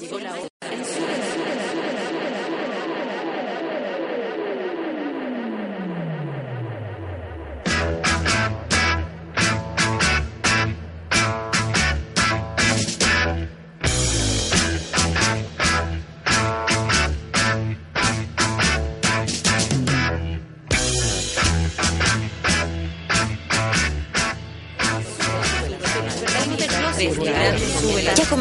Ya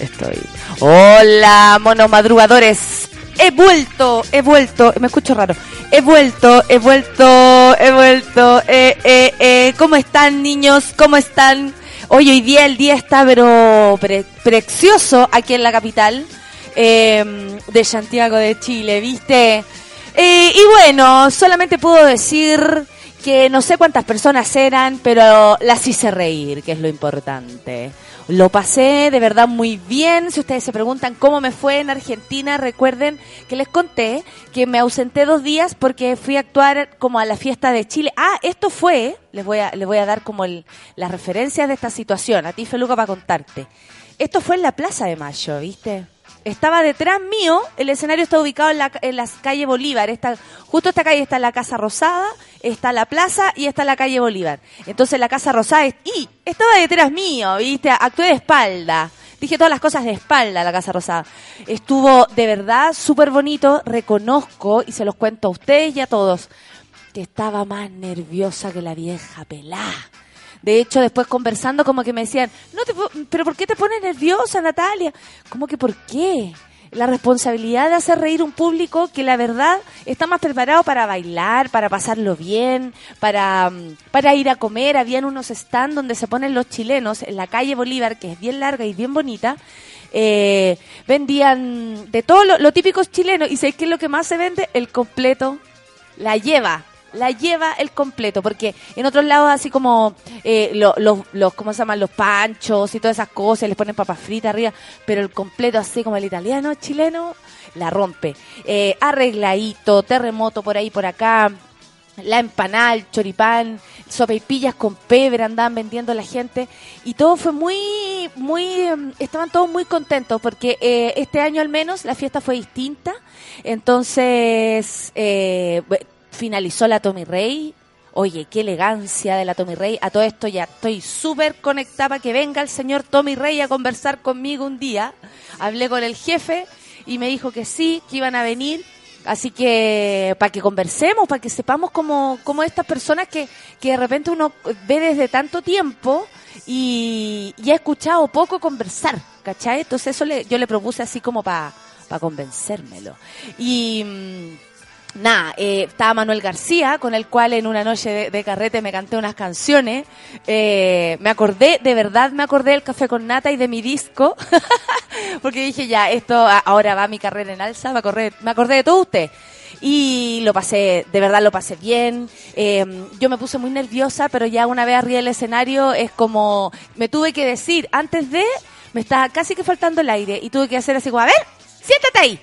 estoy. Hola, monomadrugadores. He vuelto, he vuelto, me escucho raro. He vuelto, he vuelto, he vuelto. Eh, eh, eh. ¿Cómo están, niños? ¿Cómo están? Hoy, hoy día el día está, pero pre- precioso aquí en la capital eh, de Santiago de Chile, ¿viste? Eh, y bueno, solamente puedo decir que no sé cuántas personas eran, pero las hice reír, que es lo importante. Lo pasé de verdad muy bien. Si ustedes se preguntan cómo me fue en Argentina, recuerden que les conté que me ausenté dos días porque fui a actuar como a la fiesta de Chile. Ah, esto fue, les voy a, les voy a dar como el- las referencias de esta situación. A ti, Feluca, para contarte. Esto fue en la Plaza de Mayo, ¿viste? Estaba detrás mío, el escenario está ubicado en la, en calle Bolívar. Está, justo esta calle está la Casa Rosada, está la plaza y está la calle Bolívar. Entonces la Casa Rosada es, y estaba detrás mío, ¿viste? Actué de espalda. Dije todas las cosas de espalda la Casa Rosada. Estuvo de verdad súper bonito, reconozco y se los cuento a ustedes y a todos, que estaba más nerviosa que la vieja pelá. De hecho, después conversando, como que me decían, no te, pero ¿por qué te pones nerviosa, Natalia? ¿Cómo que por qué? La responsabilidad de hacer reír un público que la verdad está más preparado para bailar, para pasarlo bien, para, mm, para ir a comer. Habían unos stands donde se ponen los chilenos en la calle Bolívar, que es bien larga y bien bonita. Eh, vendían de todo lo, típico chileno. ¿Y qué es lo que más se vende? El completo. La lleva la lleva el completo, porque en otros lados así como eh, lo- los, los, ¿cómo se llaman? Los panchos y todas esas cosas, les ponen papas fritas arriba, pero el completo así como el italiano, chileno, la rompe. Eh, arregladito, terremoto por ahí, por acá, la empanada, el choripán, sopaipillas con pebre andaban vendiendo la gente y todo fue muy, muy, em, estaban todos muy contentos porque eh, este año al menos la fiesta fue distinta, entonces eh, finalizó la Tommy Rey. Oye, qué elegancia de la Tommy Rey. A todo esto ya estoy súper conectada para que venga el señor Tommy Rey a conversar conmigo un día. Hablé con el jefe y me dijo que sí, que iban a venir. Así que para que conversemos, para que sepamos cómo, cómo estas personas que, que de repente uno ve desde tanto tiempo y, y ha escuchado poco conversar, ¿cachai? Entonces eso le, yo le propuse así como para convencérmelo. Y... Nada, eh, estaba Manuel García, con el cual en una noche de, carrete me canté unas canciones. Eh, me acordé, de verdad me acordé del café con nata y de mi disco. porque dije, ya, esto ahora va mi carrera en alza, me acordé, me acordé de todo usted. Y lo pasé, de verdad lo pasé bien. Eh, yo me puse muy nerviosa, pero ya una vez arriba del escenario es como, me tuve que decir, antes de, me estaba casi que faltando el aire y tuve que hacer así como, a ver, siéntate ahí.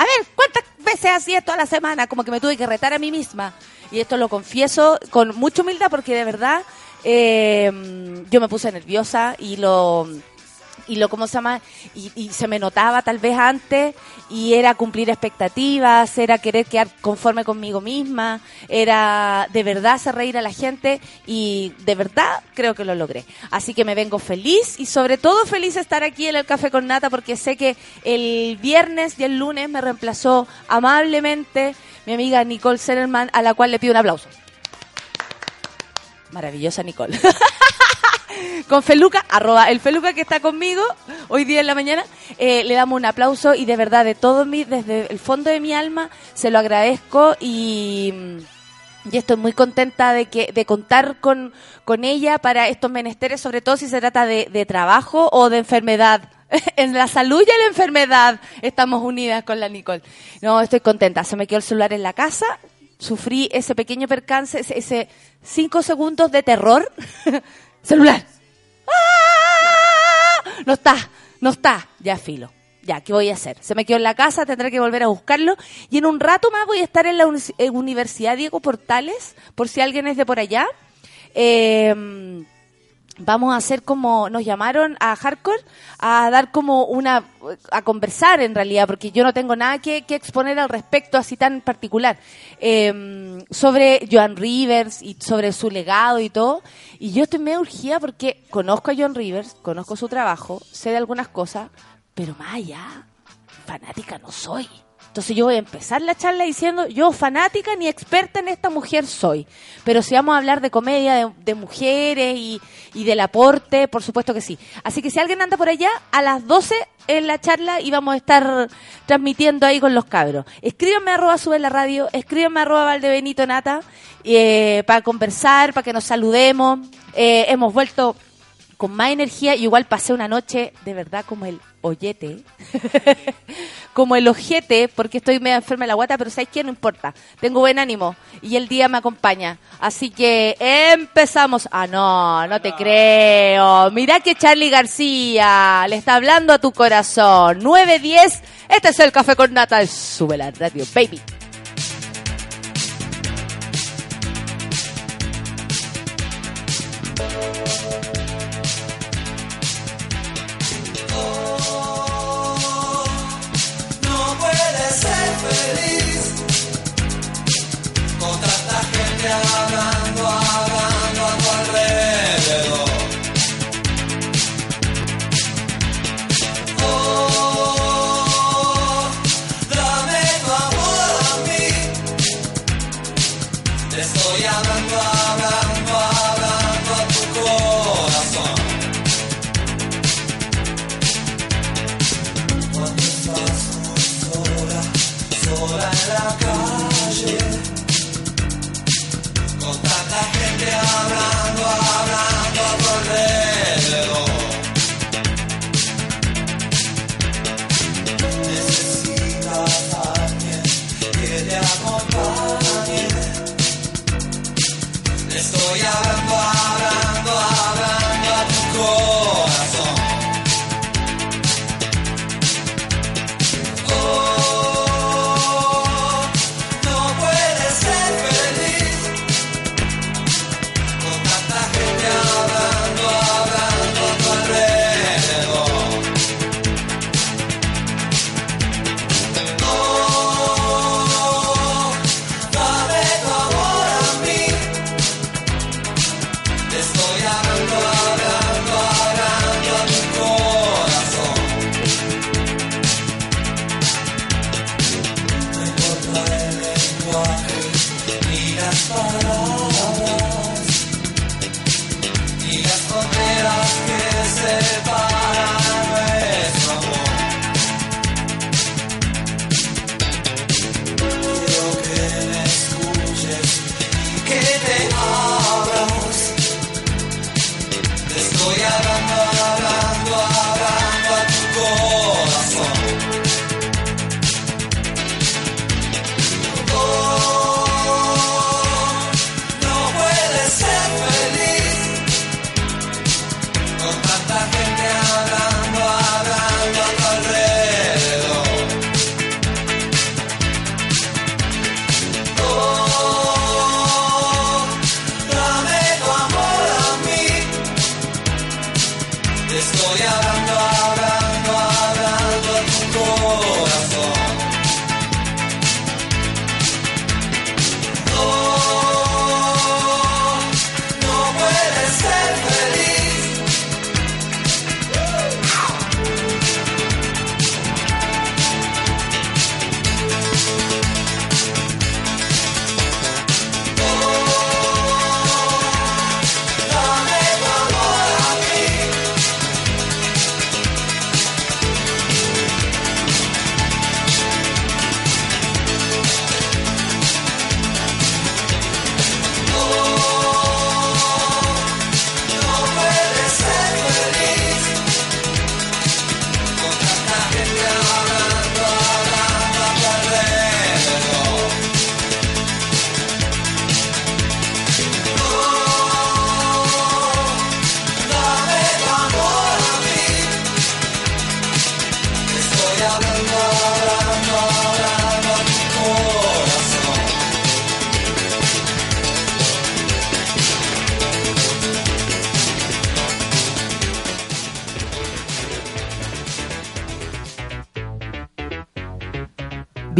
A ver, ¿cuántas veces hacía esto a la semana? Como que me tuve que retar a mí misma. Y esto lo confieso con mucha humildad porque de verdad eh, yo me puse nerviosa y lo y lo cómo se llama y se me notaba tal vez antes y era cumplir expectativas era querer quedar conforme conmigo misma era de verdad hacer reír a la gente y de verdad creo que lo logré. Así que me vengo feliz y sobre todo feliz de estar aquí en el café con nata porque sé que el viernes y el lunes me reemplazó amablemente mi amiga Nicole Sellerman a la cual le pido un aplauso. Maravillosa Nicole con Feluca, arroba el Feluca que está conmigo hoy día en la mañana, eh, le damos un aplauso y de verdad, de todo mi, desde el fondo de mi alma, se lo agradezco y, estoy muy contenta de que, de contar con, ella para estos menesteres, sobre todo si se trata de, de trabajo o de enfermedad en la salud y en la enfermedad estamos unidas con la Nicole. No, estoy contenta. Se me quedó el celular en la casa. Sufrí ese pequeño percance, ese, cinco segundos de terror. celular. ¡Ah! No está, no está. Ya filo. Ya, ¿qué voy a hacer? Se me quedó en la casa, tendré que volver a buscarlo. Y en un rato más voy a estar en la Universidad Diego Portales, por si alguien es de por allá. Eh, vamos a hacer como nos llamaron a Hardcore a dar como una a conversar en realidad porque yo no tengo nada que, exponer al respecto así tan particular. Em, sobre Joan Rivers y sobre su legado y todo. Y yo estoy medio urgida porque conozco a Joan Rivers conozco su trabajo sé de algunas cosas pero más allá fanática no soy entonces yo voy a empezar la charla diciendo, yo fanática ni experta en esta mujer soy. Pero si vamos a hablar de comedia, de, mujeres y, del aporte, por supuesto que sí. Así que si alguien anda por allá, a las 12 en la charla y vamos a estar transmitiendo ahí con los cabros. Escríbanme arroba sube la radio, escríbanme arroba valdebenito nata, eh, para conversar, para que nos saludemos. Eh, hemos vuelto con más energía y igual pasé una noche de verdad como el oyete, como el ojete, porque estoy medio enferma de la guata, pero ¿sabes qué? No importa. Tengo buen ánimo y el día me acompaña. Así que empezamos. Ah, no, no te creo. Mira que Charlie García le está hablando a tu corazón. 9-10. Este es el café con nata. Sube la radio, baby. feliz. Con tanta gente hablando a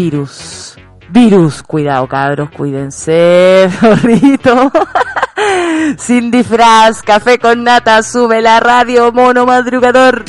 virus. Virus, cuidado cabros, cuídense, zorrito. Sin disfraz, café con nata, sube la radio, mono madrugador.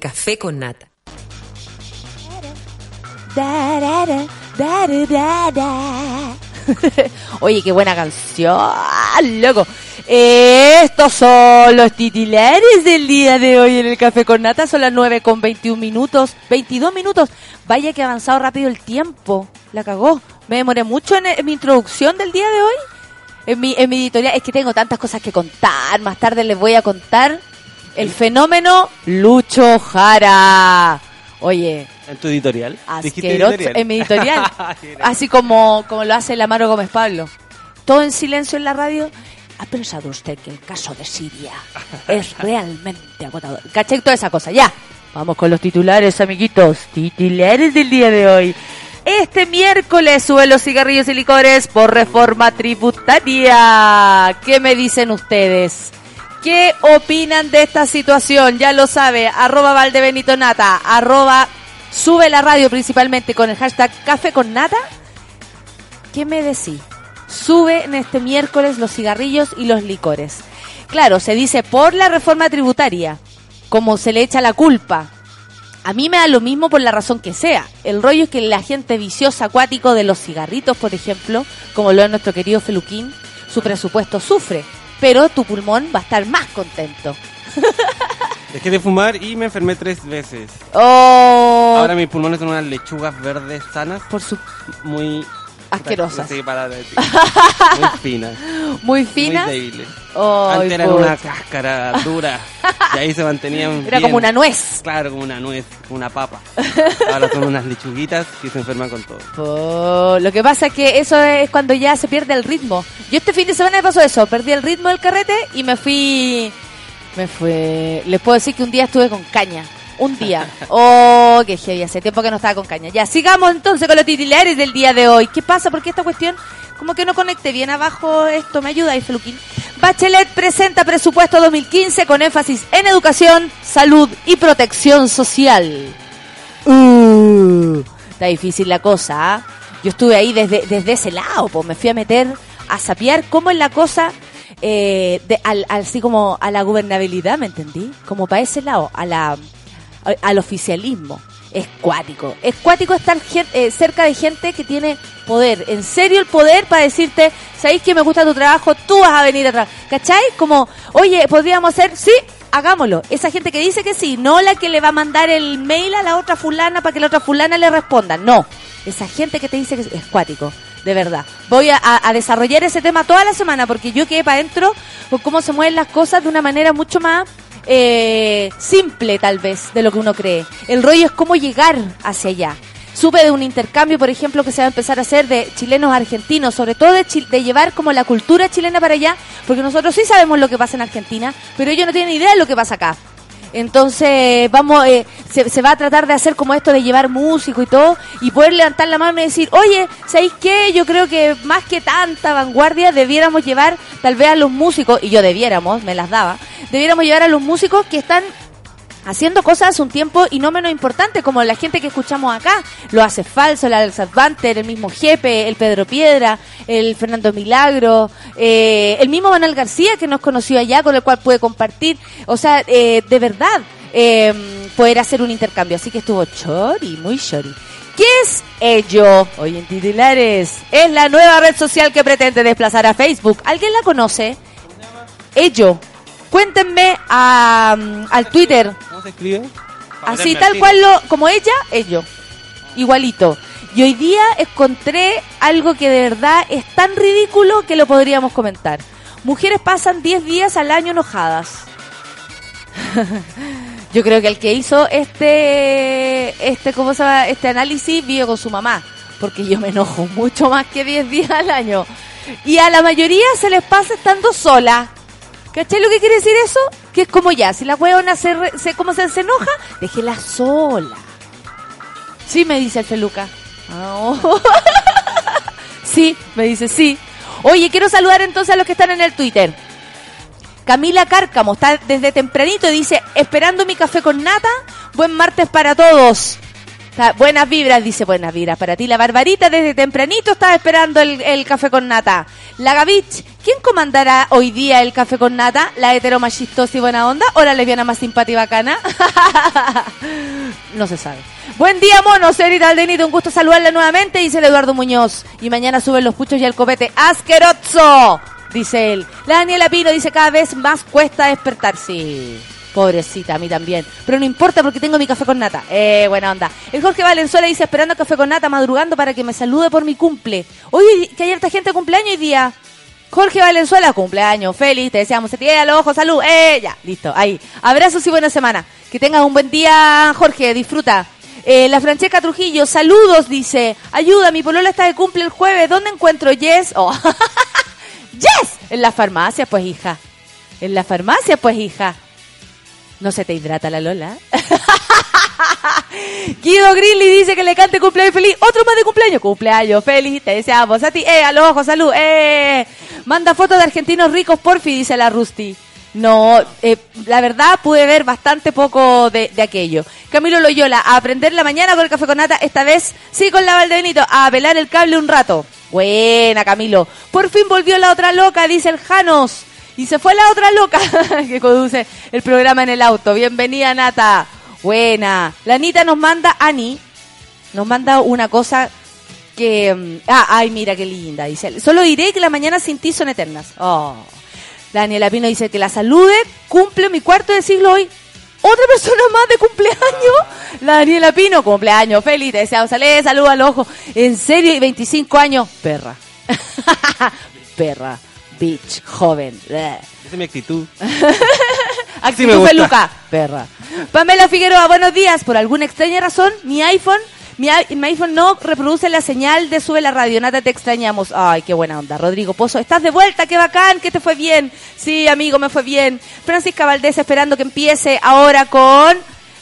Café con Nata. Oye, qué buena canción, loco. Estos son los titulares del día de hoy en el Café con Nata. Son las 9 con 21 minutos, 22 minutos. Vaya que ha avanzado rápido el tiempo. La cagó. Me demoré mucho en, en mi introducción del día de hoy. En mi, en mi editorial. Es que tengo tantas cosas que contar. Más tarde les voy a contar el fenómeno Lucho Jara. Oye, ¿En tu editorial? ¿Dijiste asqueroso editorial? en mi editorial. Así como, como lo hace el Amaro Gómez Pablo. Todo en silencio en la radio. ¿Ha pensado usted que el caso de Siria es realmente agotador? ¿Cachai? Toda esa cosa. Ya. Vamos con los titulares, amiguitos. Titulares del día de hoy. Este miércoles suben los cigarrillos y licores por reforma tributaria. ¿Qué me dicen ustedes? ¿Qué opinan de esta situación? Ya lo sabe, arroba Valdebenito Nata, arroba sube la radio principalmente con el hashtag Café con Nata. ¿Qué me decís? Sube en este miércoles los cigarrillos y los licores. Claro, se dice por la reforma tributaria, como se le echa la culpa. A mí me da lo mismo por la razón que sea. El rollo es que la gente viciosa acuático de los cigarritos, por ejemplo, como lo es nuestro querido Feluquín, su presupuesto sufre. Pero tu pulmón va a estar más contento. Dejé de fumar y me enfermé tres veces. Oh, Ahora mis pulmones son unas lechugas verdes sanas, por su muy... asquerosas. Muy finas. Muy fina. Muy débiles. Antes eran una cáscara dura y ahí se mantenían Era bien. como una nuez. Claro, como una nuez, una papa. Ahora son unas lechuguitas que se enferman con todo. Oh, lo que pasa es que eso es cuando ya se pierde el ritmo. Yo este fin de semana me pasó eso, perdí el ritmo del carrete y me fui, me fue, les puedo decir que un día estuve con caña, un día. Oh, qué heavy, hace tiempo que no estaba con caña. Ya, sigamos entonces con los titulares del día de hoy. ¿Qué pasa? Porque esta cuestión, como que no conecte bien abajo esto, me ayuda ahí, Feluquín. Bachelet presenta presupuesto 2015 con énfasis en educación, salud y protección social. Uh, está difícil la cosa, ¿ah? Yo estuve ahí desde, desde ese lado, pues me fui a meter a sapear cómo es la cosa, eh, así como a la gobernabilidad, ¿me entendí? Como para ese lado, a la, al oficialismo. Es cuático. Es cuático estar eh, cerca de gente que tiene poder. En serio el poder para decirte, ¿sabéis que me gusta tu trabajo? Tú vas a venir a trabajar. ¿Cachai? Como, oye, ¿podríamos hacer? Sí, hagámoslo. Esa gente que dice que sí, no la que le va a mandar el mail a la otra fulana para que la otra fulana le responda. No. Esa gente que te dice que sí, es cuático. De verdad. Voy a, desarrollar ese tema toda la semana porque yo quedé para adentro con cómo se mueven las cosas de una manera mucho más eh, simple tal vez de lo que uno cree. El rollo es cómo llegar hacia allá. Supe de un intercambio, por ejemplo, que se va a empezar a hacer de chilenos a argentinos, sobre todo de, de llevar como la cultura chilena para allá, porque nosotros sí sabemos lo que pasa en Argentina, pero ellos no tienen idea de lo que pasa acá. Entonces, vamos, eh, se, se va a tratar de hacer como esto de llevar músico y todo, y poder levantar la mano y decir, oye, ¿sabéis qué? Yo creo que más que tanta vanguardia debiéramos llevar tal vez a los músicos, y yo debiéramos, me las daba, debiéramos llevar a los músicos que están haciendo cosas un tiempo y no menos importante, como la gente que escuchamos acá. Lo hace falso, el Alex Advanter, el mismo Jepe, el Pedro Piedra, el Fernando Milagro, eh, el mismo Manuel García que nos conoció allá, con el cual puede compartir. O sea, eh, de verdad, eh, poder hacer un intercambio. Así que estuvo chori, muy chori. ¿Qué es ello? Hoy en titulares. Es la nueva red social que pretende desplazar a Facebook. ¿Alguien la conoce? Ello. Cuéntenme a, mm, al Twitter. ¿Cómo se escribe? Para Así, tal cual lo, como ella, ello. Igualito. Y hoy día encontré algo que de verdad es tan ridículo que lo podríamos comentar. Mujeres pasan 10 días al año enojadas. Yo creo que el que hizo este, este, ¿cómo se llama? Este análisis vive con su mamá. Porque yo me enojo mucho más que 10 días al año. Y a la mayoría se les pasa estando sola. ¿Cachai lo que quiere decir eso? Que es como ya, si la huevona se, se, como se, enoja, déjela sola. Sí, me dice el Feluca. Sí, me dice sí. Oye, quiero saludar entonces a los que están en el Twitter. Camila Cárcamo está desde tempranito y dice, esperando mi café con nata, buen martes para todos. Buenas vibras, dice buenas vibras para ti. La Barbarita desde tempranito estaba esperando el, café con nata. La Gavich, ¿quién comandará hoy día el café con nata? ¿La hetero más chistosa y buena onda o la lesbiana más simpática y bacana? no se sabe. Buen día, mono. Señorita Aldenito, un gusto saludarla nuevamente, dice el Eduardo Muñoz. Y mañana suben los puchos y el copete. ¡Asqueroso! Dice él. La Daniela Pino dice cada vez más cuesta despertar. Pobrecita, a mí también. Pero no importa porque tengo mi café con nata. Eh, buena onda. El Jorge Valenzuela dice esperando café con nata, madrugando para que me salude por mi cumple. Oye, que hay harta gente de cumpleaños hoy día. Jorge Valenzuela, cumpleaños, feliz, te deseamos, se te los ojos, salud, eh, ya, listo, ahí. Abrazos y buena semana. Que tengas un buen día, Jorge, disfruta. Eh, la Francesca Trujillo, saludos, dice, ayuda, mi polola está de cumple el jueves, ¿dónde encuentro Yes? Oh. yes, en la farmacia, pues hija. En la farmacia, pues hija. No se te hidrata la Lola. Guido Grilly dice que le cante cumpleaños feliz. Otro más de cumpleaños. Cumpleaños feliz. Te deseamos a ti. Eh, a los ojos, salud. Eh. Manda fotos de argentinos ricos, porfi, dice la Rusty. No, eh, la verdad pude ver bastante poco de, de aquello. Camilo Loyola, a aprender la mañana con el café con nata, esta vez sí con la Valdebenito, a pelar el cable un rato. Buena, Camilo. Por fin volvió la otra loca, dice el Janos. Y se fue la otra loca que conduce el programa en el auto. Bienvenida, Nata. Buena. La Anita nos manda, Ani, nos manda una cosa que... mm, Ah, ay, mira qué linda. Dice, solo diré que las mañanas sin ti son eternas. Oh. La Daniela Pino dice que la salude, cumple mi cuarto de siglo hoy. Otra persona más de cumpleaños. La Daniela Pino, cumpleaños, feliz, te deseamos salir, salud al ojo. En serio, y 25 años, perra. perra, bitch, joven. Esa es mi actitud. Actitud peluca, perra. Pamela Figueroa, buenos días. Por alguna extraña razón, mi iPhone, mi, iPhone no reproduce la señal de sube la radio. Nada te extrañamos. Ay, qué buena onda. Rodrigo Pozo, estás de vuelta, qué bacán, que te fue bien. Sí, amigo, me fue bien. Francisca Valdés, esperando que empiece ahora con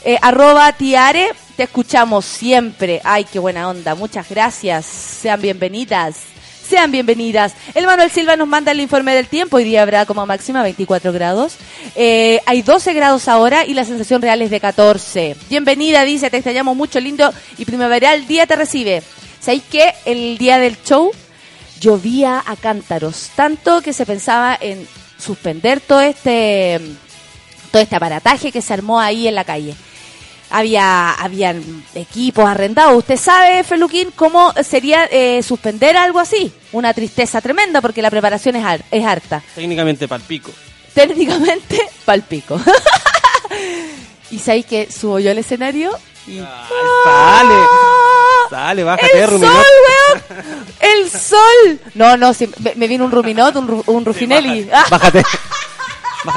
eh, arroba tiare. Te escuchamos siempre. Ay, qué buena onda. Muchas gracias. Sean bienvenidas. Sean bienvenidas. El Manuel Silva nos manda el informe del tiempo. Hoy día habrá como máxima 24 grados. Eh, hay 12 grados ahora y la sensación real es de 14. Bienvenida, dice, te extrañamos mucho, lindo y primaveral día te recibe. ¿Sabéis que el día del show llovía a cántaros? Tanto que se pensaba en suspender todo este, todo este aparataje que se armó ahí en la calle había habían equipos arrendados. ¿Usted sabe, Feluquín, cómo sería eh, suspender algo así? Una tristeza tremenda porque la preparación es, har- es harta. Técnicamente palpico. Técnicamente, palpico. y sabéis que subo yo al escenario y... Ay, sale. Sale, bájate, ¡El sol, weón! ¡El sol! No, no, sí, me, me vino un Ruminot, un, un Rufinelli. Ah, Bájate. Bájate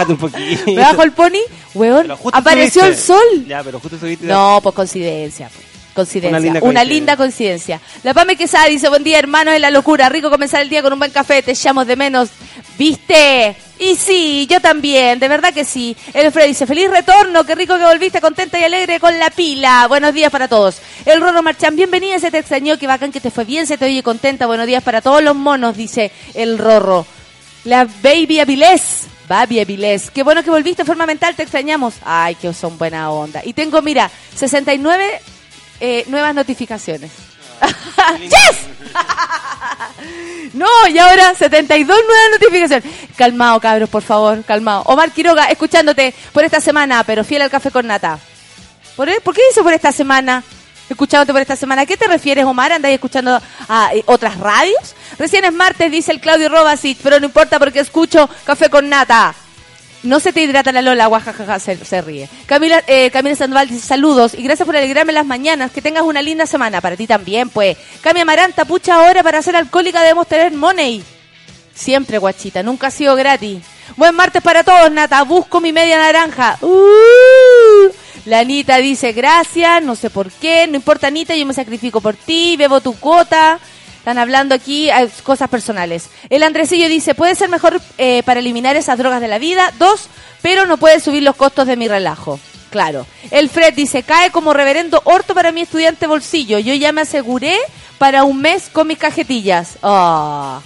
un poquito. me bajo el pony, weón, apareció el sol. Ya, pero justo subiste. No, pues coincidencia. pues. Coincidencia. Una linda Una coincidencia. linda coincidencia. La Pame Quesada dice, buen día hermanos, es la locura. Rico comenzar el día con un buen café, te echamos de menos. ¿Viste? Y sí, yo también, de verdad que sí. El Fred dice, feliz retorno, qué rico que volviste contenta y alegre con la pila. Buenos días para todos. El Rorro Marchán, bienvenida, se te extrañó, qué bacán que te fue bien, se te oye contenta. Buenos días para todos los monos, dice el Rorro. La Baby Avilés. Baby Avilés. Qué bueno que volviste, forma mental, te extrañamos. Ay, que son buena onda. Y tengo, mira, 69 eh, nuevas notificaciones. ¡Yes! no, y ahora 72 nuevas notificaciones. Calmado, cabros, por favor, calmado. Omar Quiroga, escuchándote por esta semana, pero fiel al café con nata. ¿Por, e- ¿por qué dice por esta semana? Escuchándote por esta semana. ¿A qué te refieres, Omar? ¿Andáis escuchando a eh, otras radios? Recién es martes, dice el Claudio Robasic, pero no importa porque escucho café con nata. No se te hidrata la Lola, guajajaja, se, ríe. Camila, eh, Camila Sandoval dice saludos y gracias por alegrarme las mañanas. Que tengas una linda semana. Para ti también, pues. Cami Amaranta, pucha ahora para ser alcohólica debemos tener money. Siempre, guachita, nunca ha sido gratis. Buen martes para todos, Nata. Busco mi media naranja. Uh. La Anita dice gracias, no sé por qué, no importa Anita, yo me sacrifico por ti, bebo tu cuota. Están hablando aquí cosas personales. El Andresillo dice, puede ser mejor eh, para eliminar esas drogas de la vida. Dos, pero no puede subir los costos de mi relajo. Claro. El Fred dice, cae como reverendo orto para mi estudiante bolsillo. Yo ya me aseguré para un mes con mis cajetillas. Ah.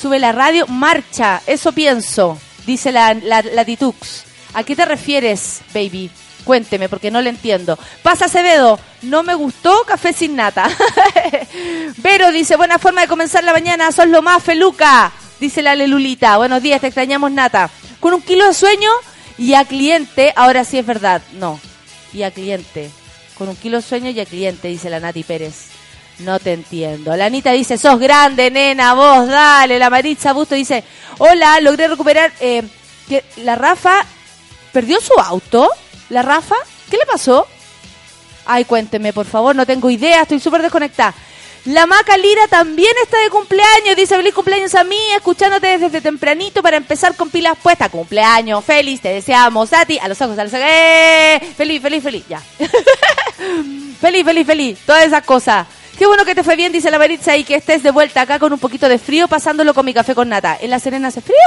Sube la radio, marcha, eso pienso, dice la, la. ¿A qué te refieres, baby? Cuénteme, porque no le entiendo. Pasa Acevedo, no me gustó café sin nata. Vero dice, buena forma de comenzar la mañana, sos lo más feluca. Dice la Lelulita, buenos días, te extrañamos nata. Con un kilo de sueño y a cliente, ahora sí es verdad, no. Y a cliente. Con un kilo de sueño y a cliente, dice la Nati Pérez. No te entiendo. La Anita dice, sos grande, nena, vos, dale. La Maritza Busto dice, hola, logré recuperar... Eh, que la Rafa perdió su auto. ¿La Rafa? ¿Qué le pasó? Ay, cuénteme, por favor, no tengo idea, estoy súper desconectada. La Maca Lira también está de cumpleaños, dice feliz cumpleaños a mí, escuchándote desde tempranito para empezar con pilas puestas. Cumpleaños, feliz, te deseamos a ti, a los ojos, a los ojos. ¡Eh! Feliz, feliz, feliz, ya. feliz, feliz, feliz, todas esas cosas. Qué bueno que te fue bien, dice la Maritza, y que estés de vuelta acá con un poquito de frío, pasándolo con mi café con nata. En La Serena hace frío.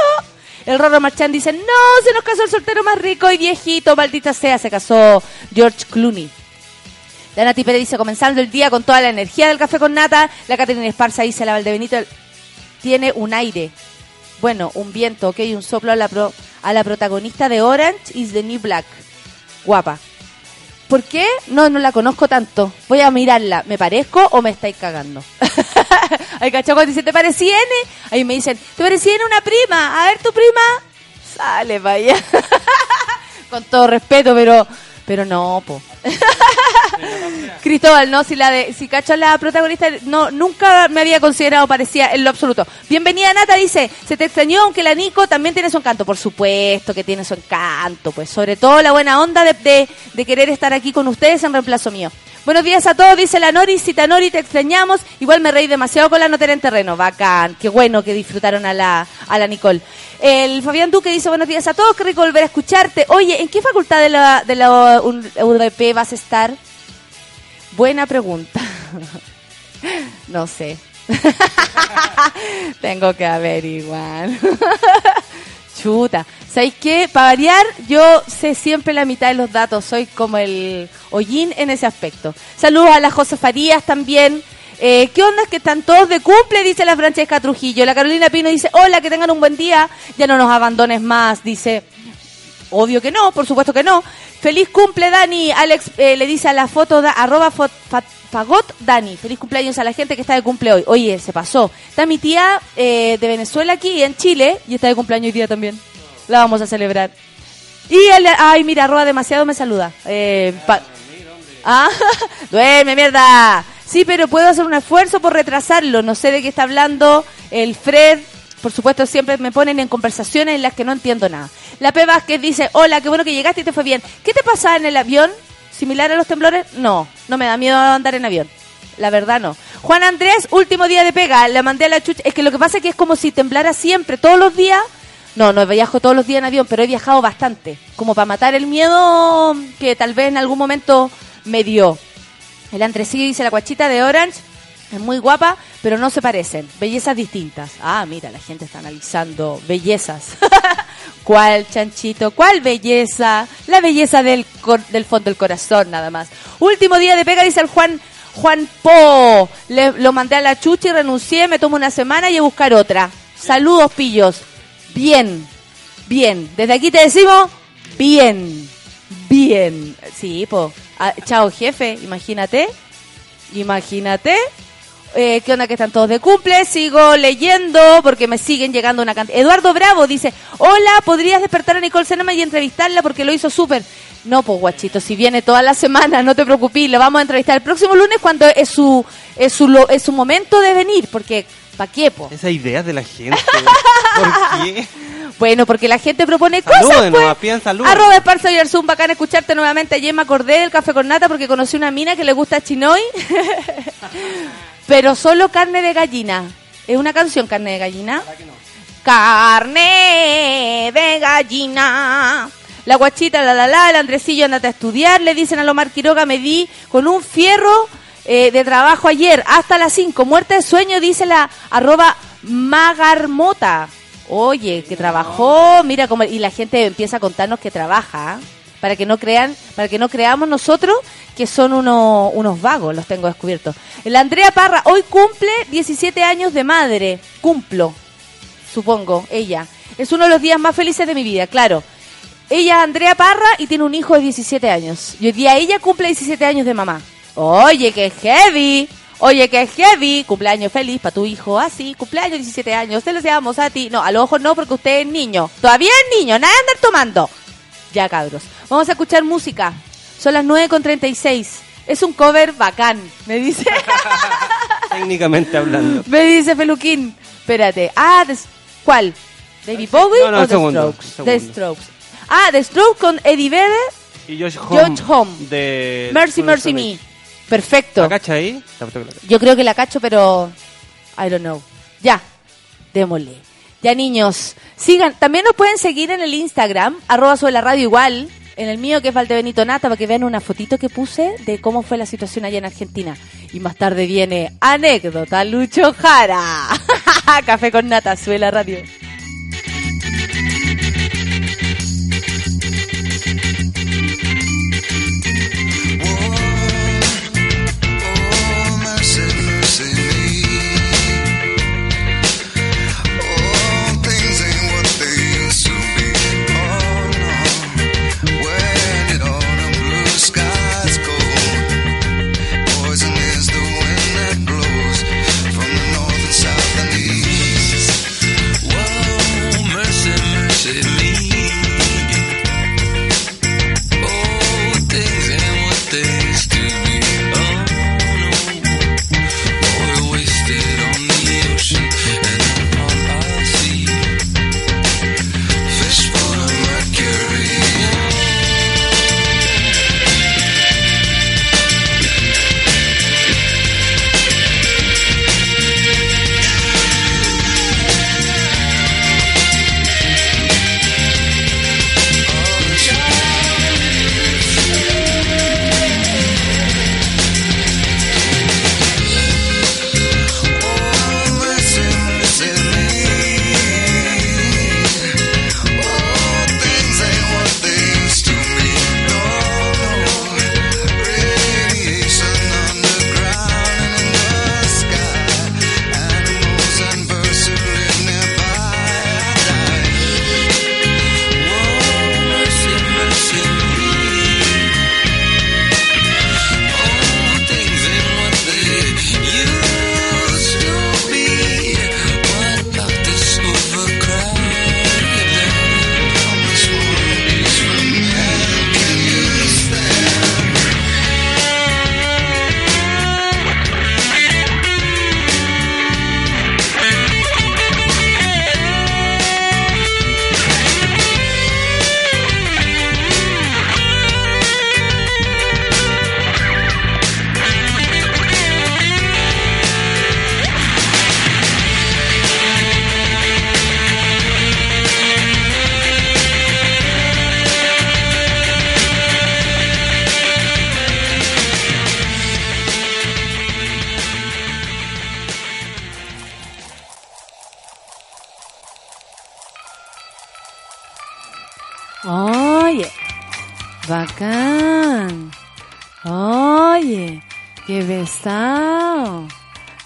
El Rorro Marchand dice, no, se nos casó el soltero más rico y viejito, maldita sea, se casó George Clooney. La Nati Pérez dice, comenzando el día con toda la energía del café con nata. La Caterina Esparza dice, la Valdebenito tiene un aire. Bueno, un viento, ok, un soplo a la, pro, a la protagonista de Orange is the New Black. Guapa. ¿Por qué? No, no la conozco tanto. Voy a mirarla. ¿Me parezco o me estáis cagando? Hay cachacos que dice, ¿te parecí N? Ahí me dicen, ¿te parecí N una prima? A ver, tu prima. Sale, vaya. Con todo respeto, pero pero no, po. Cristóbal, no, si la de, si cacho la protagonista, no, nunca me había considerado parecía en lo absoluto. Bienvenida Nata, dice, se te extrañó, aunque la Nico también tiene su encanto. Por supuesto que tiene su encanto, pues sobre todo la buena onda de, de querer estar aquí con ustedes en reemplazo mío. Buenos días a todos, dice la Nori. Cita Nori, te extrañamos. Igual me reí demasiado con la notera en terreno. Bacán. Qué bueno que disfrutaron a la, a la Nicole. El Fabián Duque dice buenos días a todos. Qué rico volver a escucharte. Oye, ¿en qué facultad de la, de la UDP vas a estar? Buena pregunta. no sé. Tengo que averiguar. Chuta. ¿Sabéis qué? Para variar, yo sé siempre la mitad de los datos. Soy como el hollín en ese aspecto. Saludos a las José Farías también. Eh, ¿Qué onda? que están todos de cumple? Dice la Francesca Trujillo. La Carolina Pino dice, hola, que tengan un buen día. Ya no nos abandones más. Dice, obvio que no, por supuesto que no. Feliz cumple, Dani. Alex eh, le dice a la foto, da, arroba fagot Dani. Feliz cumpleaños a la gente que está de cumple hoy. Oye, se pasó. Está mi tía eh, de Venezuela aquí en Chile y está de cumpleaños hoy día también la vamos a celebrar. Y el, ay, mira, arroba demasiado me saluda. Eh, ah, duerme, mierda. Sí, pero puedo hacer un esfuerzo por retrasarlo. No sé de qué está hablando el Fred. Por supuesto, siempre me ponen en conversaciones en las que no entiendo nada. La P. Vázquez dice, hola, qué bueno que llegaste y te fue bien. ¿Qué te pasa en el avión? ¿Similar a los temblores? No, no me da miedo andar en avión. La verdad no. Juan Andrés, último día de pega. Le mandé a la chucha. Es que lo que pasa es que es como si temblara siempre, todos los días no, no viajo todos los días en avión, pero he viajado bastante, como para matar el miedo que tal vez en algún momento me dio. El Andresillo dice la cuachita de Orange, es muy guapa, pero no se parecen, bellezas distintas. Ah, mira, la gente está analizando bellezas. ¿Cuál, chanchito? ¿Cuál belleza? La belleza del, del fondo del corazón, nada más. Último día de pega, dice el Juan Juan Po. Le, lo mandé a la chucha y renuncié, me tomo una semana y a buscar otra. Saludos, pillos. Bien, bien. Desde aquí te decimos, bien, bien. Sí, po. Ah, chao, jefe, imagínate. Imagínate. Eh, ¿Qué onda que están todos de cumple? Sigo leyendo porque me siguen llegando una cantidad. Eduardo Bravo dice, hola, ¿podrías despertar a Nicole Senema y entrevistarla porque lo hizo súper? No, pues guachito, si viene toda la semana, no te preocupes, lo vamos a entrevistar el próximo lunes cuando es su, es su, es su momento de venir, porque ¿Para qué, po? Esa idea de la gente. ¿Por qué? Bueno, porque la gente propone cosas, pues. pidan salud. Arroba Esparza y Arzum, bacán escucharte nuevamente. Ayer me acordé del café con nata porque conocí una mina que le gusta chinoy. Pero solo carne de gallina. ¿Es una canción carne de gallina? Carne de gallina. La guachita, la la la, el Andresillo, andate a estudiar. Le dicen a Lomar Quiroga, me di con un fierro eh, de trabajo ayer hasta las 5. Muerte de sueño, dice la arroba magarmota. Oye, que trabajó, mira cómo y la gente empieza a contarnos que trabaja. Para que no crean, para que no creamos nosotros que son unos vagos, los tengo descubiertos. La Andrea Parra hoy cumple 17 años de madre, cumplo, supongo, ella. Es uno de los días más felices de mi vida, claro. Ella es Andrea Parra y tiene un hijo de 17 años. Y hoy día ella cumple 17 años de mamá. Oye, qué heavy. Oye, qué heavy. Cumpleaños feliz para tu hijo. Así, cumpleaños 17 años. Te lo deseamos a ti. No, a lo ojo no, porque usted es niño. Todavía es niño. Nada de andar tomando. Ya, cabros. Vamos a escuchar música. Son las 9.36. Es un cover bacán, me dice. Técnicamente hablando. me dice Feluquín. Espérate. Ah, ¿cuál? ¿David Bowie No, no, o The segundo, Strokes? The. Strokes. Ah, The Strokes con Eddie Vedder. Y Josh Home. Josh Home. De Mercy, Mercy Me. Perfecto. ¿La cacha ahí? Yo creo que la cacho, pero I don't know. Ya, démosle. Ya niños, sigan. También nos pueden seguir en el Instagram, arroba sobre la radio igual. En el mío que es Valdebenito Nata, para que vean una fotito que puse de cómo fue la situación allá en Argentina. Y más tarde viene anécdota Lucho Jara. Café con Nata, sube la radio.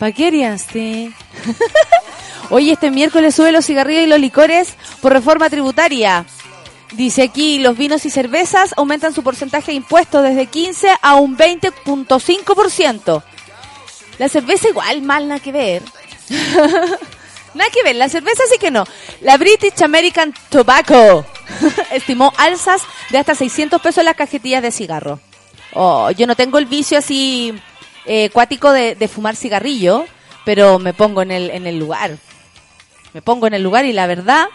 ¿Para qué harías, sí? Oye, este miércoles sube los cigarrillos y los licores por reforma tributaria. Dice aquí, los vinos y cervezas aumentan su porcentaje de impuestos desde 15 a un 20.5%. La cerveza igual, mal, nada que ver. nada que ver, la cerveza sí que no. La British American Tobacco estimó alzas de hasta 600 pesos en las cajetillas de cigarro. Oh, yo no tengo el vicio así eh, cuático de, de fumar cigarrillo, pero me pongo en el, en el lugar. Me pongo en el lugar y la verdad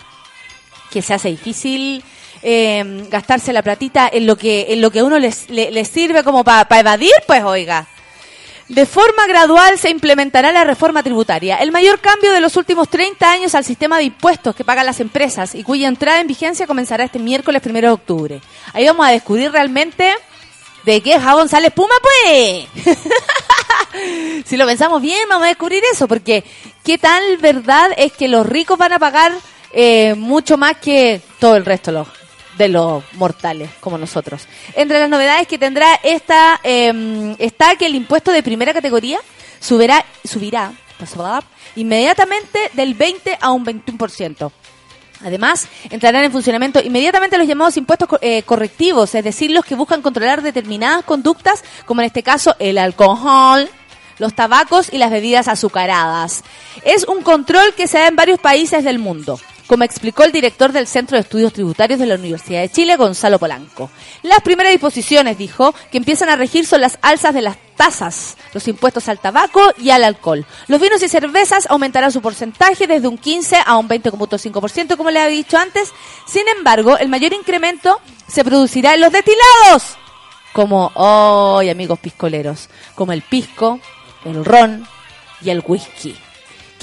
que se hace difícil eh, gastarse la platita en lo que en lo que uno les, le, le sirve como para evadir, pues oiga. De forma gradual se implementará la reforma tributaria, el mayor cambio de los últimos 30 años al sistema de impuestos que pagan las empresas y cuya entrada en vigencia comenzará este miércoles primero de octubre. Ahí vamos a descubrir realmente de qué jabón sale espuma, pues. si lo pensamos bien, vamos a descubrir eso, porque qué tal verdad es que los ricos van a pagar eh, mucho más que todo el resto de los, mortales, como nosotros. Entre las novedades que tendrá esta eh, está que el impuesto de primera categoría subirá, subirá inmediatamente del 20 a un 21%. Además, entrarán en funcionamiento inmediatamente los llamados impuestos eh, correctivos, es decir, los que buscan controlar determinadas conductas, como en este caso el alcohol, los tabacos y las bebidas azucaradas. Es un control que se da en varios países del mundo, como explicó el director del Centro de Estudios Tributarios de la Universidad de Chile, Gonzalo Polanco. Las primeras disposiciones, dijo, que empiezan a regir son las alzas de las tasas, los impuestos al tabaco y al alcohol. Los vinos y cervezas aumentarán su porcentaje desde un 15 a un 20,5%, como les había dicho antes. Sin embargo, el mayor incremento se producirá en los destilados, como hoy, amigos piscoleros, como el pisco, el ron y el whisky,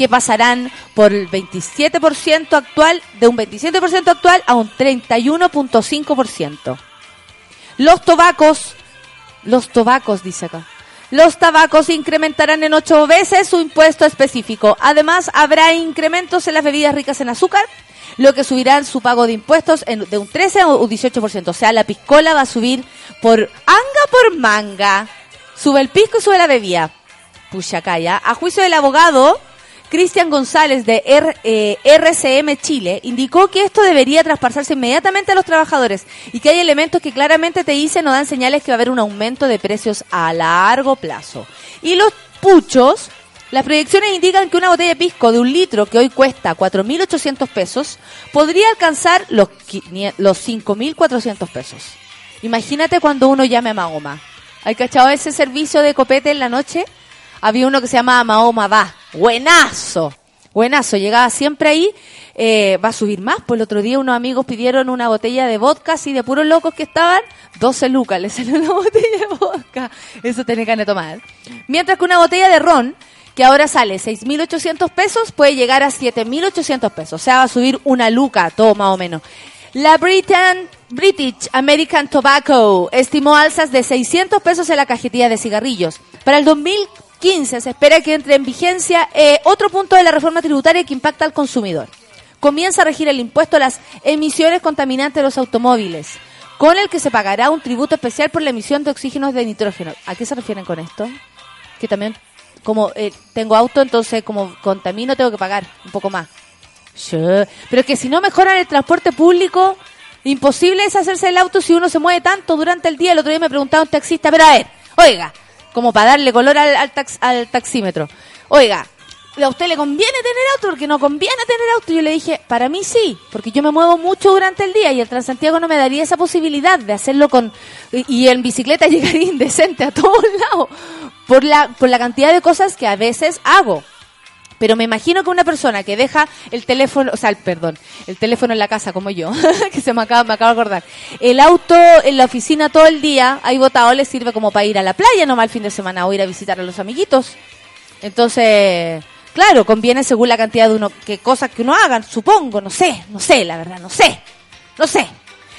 que pasarán por el 27% actual, de un 27% actual a un 31.5%. Los tobacos, los tobacos, dice acá. Los tabacos incrementarán en ocho veces su impuesto específico. Además, habrá incrementos en las bebidas ricas en azúcar, lo que subirá su pago de impuestos de un 13 o un 18%. O sea, la piscola va a subir por anga por manga. Sube el pisco y sube la bebida. Pucha calla. A juicio del abogado, Cristian González de R- eh, RCM Chile indicó que esto debería traspasarse inmediatamente a los trabajadores y que hay elementos que claramente te dicen o dan señales que va a haber un aumento de precios a largo plazo. Y los puchos, las proyecciones indican que una botella de pisco de un litro que hoy cuesta 4.800 pesos podría alcanzar los, 500 los 5.400 pesos. Imagínate cuando uno llame a Mahoma. ¿Hay cachado ese servicio de copete en la noche? Había uno que se llamaba Mahoma Va. Buenazo. Buenazo. Llegaba siempre ahí. Eh, va a subir más. Pues el otro día unos amigos pidieron una botella de vodka, así de puros locos que estaban. 12 lucas. Le salió una botella de vodka. Eso tiene que tomar. Mientras que una botella de ron, que ahora sale 6.800 pesos, puede llegar a 7.800 pesos. O sea, va a subir una luca, todo más o menos. La Britain, British American Tobacco estimó alzas de 600 pesos en la cajetilla de cigarrillos. Para el 2015 se espera que entre en vigencia eh, otro punto de la reforma tributaria que impacta al consumidor. Comienza a regir el impuesto a las emisiones contaminantes de los automóviles, con el que se pagará un tributo especial por la emisión de oxígenos de nitrógeno. ¿A qué se refieren con esto? Que también, como eh, tengo auto, entonces como contamino tengo que pagar un poco más. Pero que si no mejoran el transporte público, imposible es hacerse el auto si uno se mueve tanto durante el día. El otro día me preguntaba un taxista, pero a ver, oiga, como para darle color al, al, al taxímetro. Oiga, ¿a usted le conviene tener auto? Porque no conviene tener auto. Yo le dije, para mí sí, porque yo me muevo mucho durante el día y el Transantiago no me daría esa posibilidad de hacerlo con... Y, y en bicicleta llegaría indecente a todos lados por la, por la cantidad de cosas que a veces hago. Pero me imagino que una persona que deja el teléfono, o sea, perdón, el teléfono en la casa como yo, que se me acaba, me acabo de acordar, el auto en la oficina todo el día, ahí botado le sirve como para ir a la playa nomás el fin de semana o ir a visitar a los amiguitos. Entonces, claro, conviene según la cantidad de uno, que cosas que uno haga, supongo, no sé, no sé, la verdad, no sé, no sé.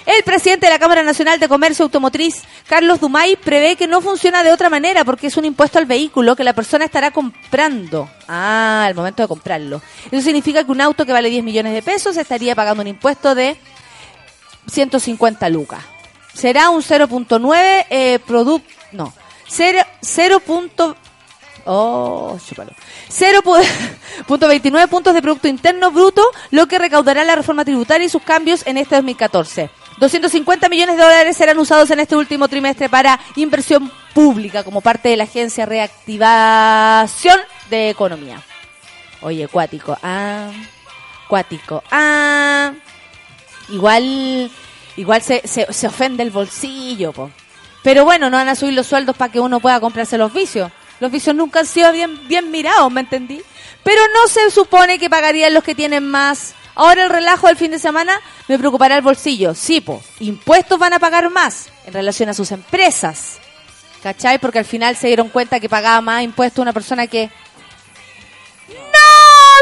El presidente de la Cámara Nacional de Comercio Automotriz, Carlos Dumay, prevé que no funciona de otra manera porque es un impuesto al vehículo que la persona estará comprando. Ah, al momento de comprarlo. Eso significa que un auto que vale 10 millones de pesos estaría pagando un impuesto de 150 lucas. Será un 0.9 eh, producto... No, 0... 0. punto- Oh, chúpalo. 0.29 puntos de Producto Interno Bruto, lo que recaudará la reforma tributaria y sus cambios en este 2014. 250 millones de dólares serán usados en este último trimestre para inversión pública como parte de la Agencia Reactivación de Economía. Oye, cuático. Ah, cuático. Ah, igual, igual se, se, se ofende el bolsillo, po. Pero bueno, no van a subir los sueldos para que uno pueda comprarse los vicios. Los vicios nunca han sido bien, bien mirados, ¿me entendí? Pero no se supone que pagarían los que tienen más. Ahora el relajo del fin de semana me preocupará el bolsillo. Sí, po, impuestos van a pagar más en relación a sus empresas. ¿Cachai? Porque al final se dieron cuenta que pagaba más impuestos una persona que... ¡No!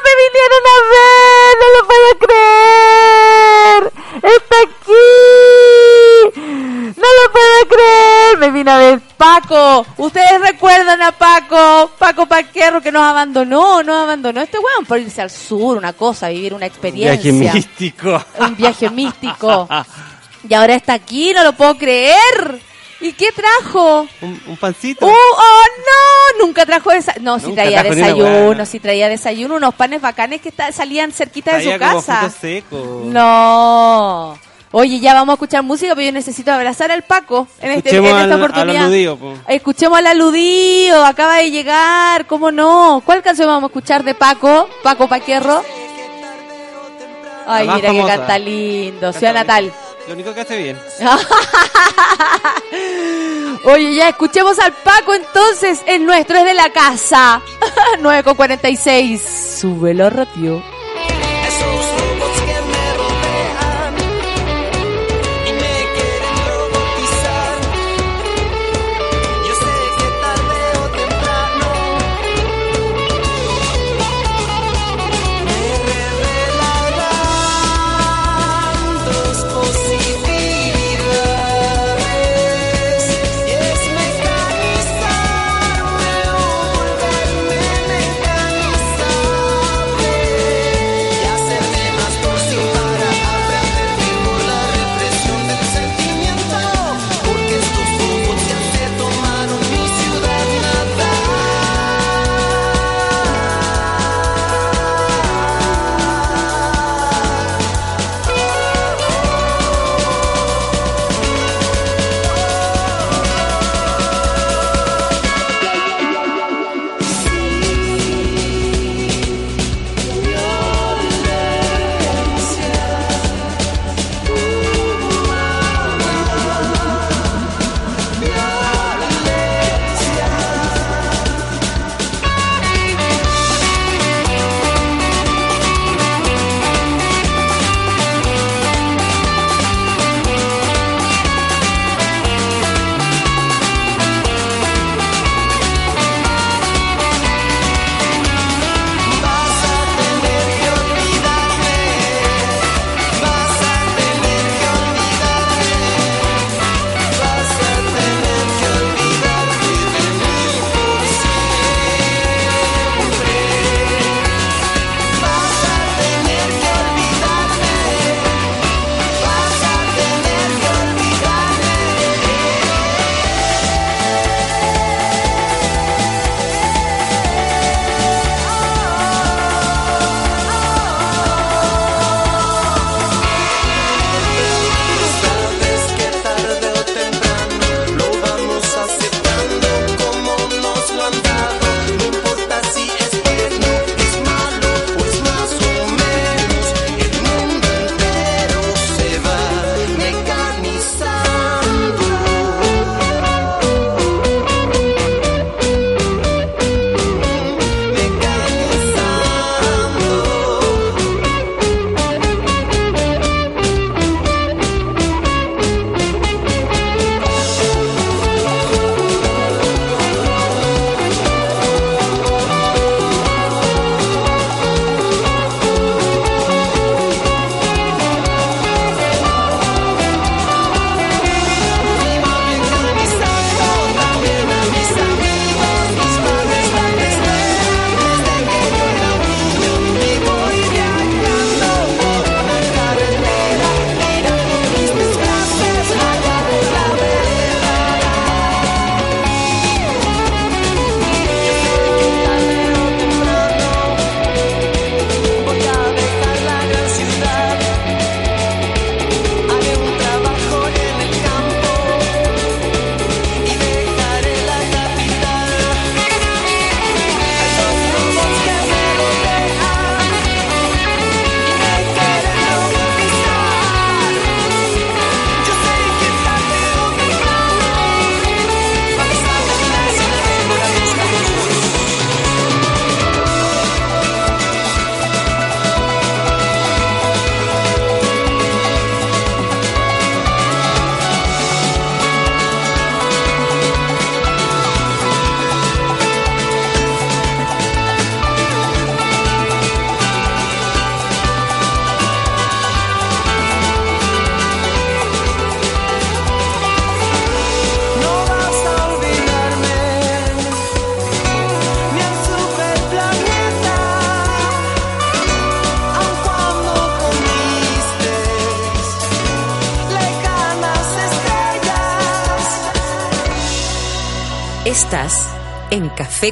¡Me vinieron a ver! ¡No lo puedo creer! ¡Está aquí! ¡No lo puedo creer! Me vino a ver Paco. ¿Ustedes recuerdan a Paco? Paco Paquerro que nos abandonó, nos abandonó este weón por irse al sur, una cosa, vivir una experiencia. Viaje místico. Un viaje místico. Y ahora está aquí, no lo puedo creer. ¿Y qué trajo? Un, un pancito. ¡Uh, oh, no! Nunca trajo desayuno. No, sí Nunca traía desayuno, sí traía desayuno, unos panes bacanes que salían cerquita de su como casa. secos. No. Oye, ya vamos a escuchar música, pero yo necesito abrazar al Paco en, este, en esta al- al oportunidad. aludido, po. Escuchemos al aludido, acaba de llegar, ¿cómo no? ¿Cuál canción vamos a escuchar de Paco? Paco Paquierro. Ay, mira que famosa. canta lindo, Ciudad. Natal. Lo único que hace bien. Oye, ya escuchemos al Paco entonces, el nuestro es de la casa. 9 con 46. Súbelo, ratio.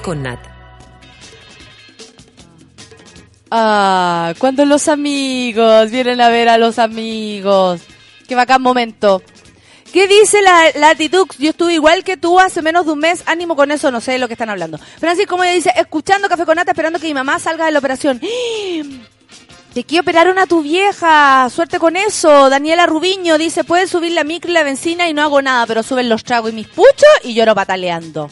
Con Nata. Ah, cuando los amigos vienen a ver a los amigos. Qué bacán momento. ¿Qué dice la, la? Yo estuve igual que tú hace menos de un mes. Ánimo con eso, no sé de lo que están hablando. Francis, como dice, escuchando Café con Nata, esperando que mi mamá salga de la operación. Te quiero operaron a tu vieja. Suerte con eso. Daniela Rubiño dice, puedes subir la micro y la benzina y no hago nada, pero suben los tragos y mis puchos y lloro pataleando.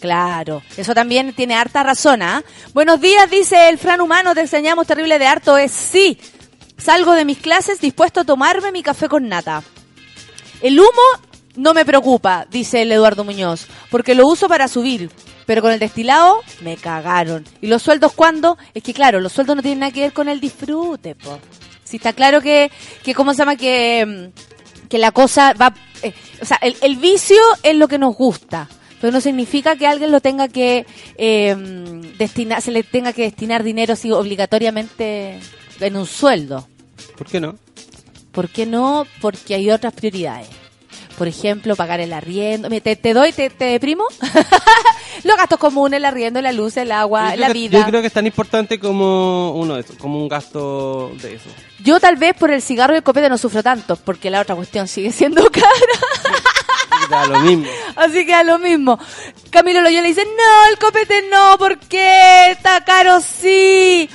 Claro, eso también tiene harta razón, ¿ah? Buenos días, dice el Fran Humano, te enseñamos terrible de harto. Es sí. Salgo de mis clases dispuesto a tomarme mi café con nata. El humo no me preocupa, dice el Eduardo Muñoz, porque lo uso para subir. Pero con el destilado me cagaron. ¿Y los sueldos cuándo? Es que claro, los sueldos no tienen nada que ver con el disfrute, po. Si está claro que, que ¿cómo se llama? Que, mm, que la cosa va... eh, o sea, el, el vicio es lo que nos gusta. Pero no significa que alguien lo tenga que eh, destinar, se le tenga que destinar dinero así obligatoriamente en un sueldo. ¿Por qué no? ¿Por qué no? Porque hay otras prioridades. Por ejemplo, pagar el arriendo. ¿Te, te doy, te, te deprimo? Los gastos comunes, el arriendo, la luz, el agua, la que- vida. Yo creo que es tan importante como uno de esos, como un gasto de eso. Yo tal vez por el cigarro y el copete no sufro tanto, porque la otra cuestión sigue siendo cara. Así que a lo mismo. Camilo Loyola dice, no, el copete no, ¿por qué? Está caro, sí.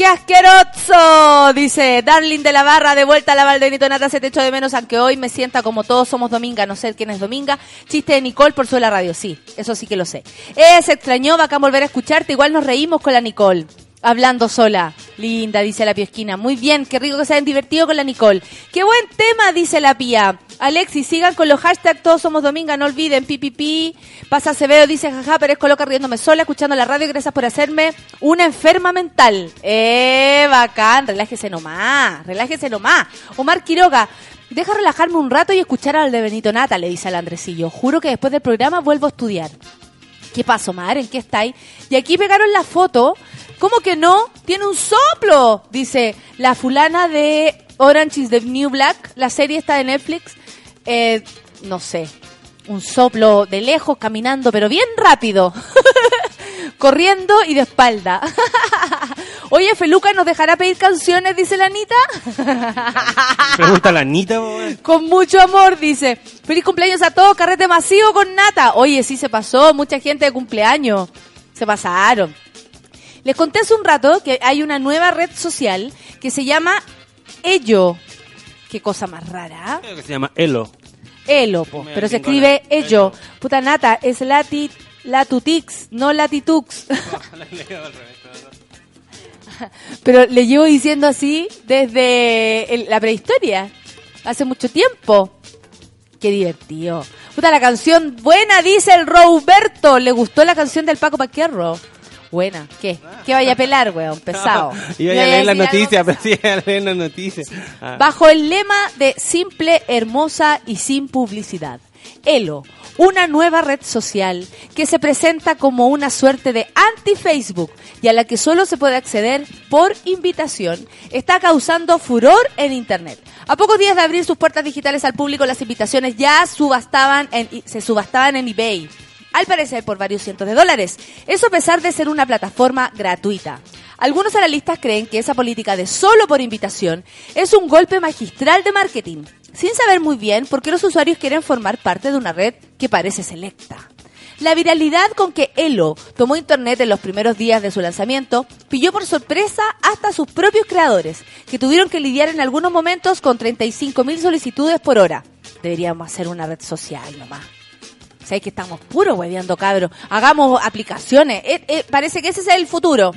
¡Qué asqueroso! Dice Darling de la Barra, de vuelta a la Valdenito Nata, se te echo de menos, aunque hoy me sienta como todos somos Dominga, no sé quién es Dominga. Chiste de Nicole por su la radio, sí, eso sí que lo sé. Eh, se extrañó, bacán volver a escucharte, igual nos reímos con la Nicole. Hablando sola. Linda, dice la piesquina. Muy bien, qué rico que se hayan divertido con la Nicole. Qué buen tema, dice la pía. Alexis, sigan con los hashtags Todos Somos Dominga, no olviden, pipipi. Pasa Acevedo, dice jaja, pero es coloca riéndome sola, escuchando la radio, gracias por hacerme una enferma mental. Eh, bacán, relájese nomás, relájese nomás. Omar Quiroga, deja relajarme un rato y escuchar al de Benito Nata, le dice al Andresillo. Juro que después del programa vuelvo a estudiar. ¿Qué pasó, Mar? ¿En qué estáis? Y aquí pegaron la foto. ¿Cómo que no? Tiene un soplo, dice la fulana de Orange is the New Black. La serie está de Netflix. Eh, no sé, un soplo de lejos caminando, pero bien rápido. Corriendo y de espalda. Oye, Feluca, ¿nos dejará pedir canciones? Dice la Anita. Pregunta la Anita. Con mucho amor, dice. Feliz cumpleaños a todos, carrete masivo con nata. Oye, sí se pasó, mucha gente de cumpleaños. Se pasaron. Les conté hace un rato que hay una nueva red social que se llama Ello. Qué cosa más rara. ¿ah? Creo que se llama Elo. Elo, po, pero se escribe Ello. Puta nata, es lati, latutix, no latitux. pero le llevo diciendo así desde el- la prehistoria, hace mucho tiempo. Qué divertido. Puta, la canción buena, dice el Roberto. ¿Le gustó la canción del Paco Paquierro? Buena. ¿Qué? ¿Qué vaya a pelar, weón? Pesado. Iba a ¿Me vaya leer la decir algo noticia, pesado? pero sí, iba a leer la noticia. Ah. Bajo el lema de simple, hermosa y sin publicidad. Elo, una nueva red social que se presenta como una suerte de anti-Facebook y a la que solo se puede acceder por invitación, está causando furor en Internet. A pocos días de abrir sus puertas digitales al público, las invitaciones ya subastaban en, se subastaban en eBay. Al parecer por varios cientos de dólares. Eso a pesar de ser una plataforma gratuita. Algunos analistas creen que esa política de solo por invitación es un golpe magistral de marketing, sin saber muy bien por qué los usuarios quieren formar parte de una red que parece selecta. La viralidad con que Elo tomó Internet en los primeros días de su lanzamiento pilló por sorpresa hasta a sus propios creadores, que tuvieron que lidiar en algunos momentos con 35.000 solicitudes por hora. Deberíamos hacer una red social nomás. ¿Sabes que estamos puro hueveando, cabros? Hagamos aplicaciones. Eh, eh, parece que ese es el futuro.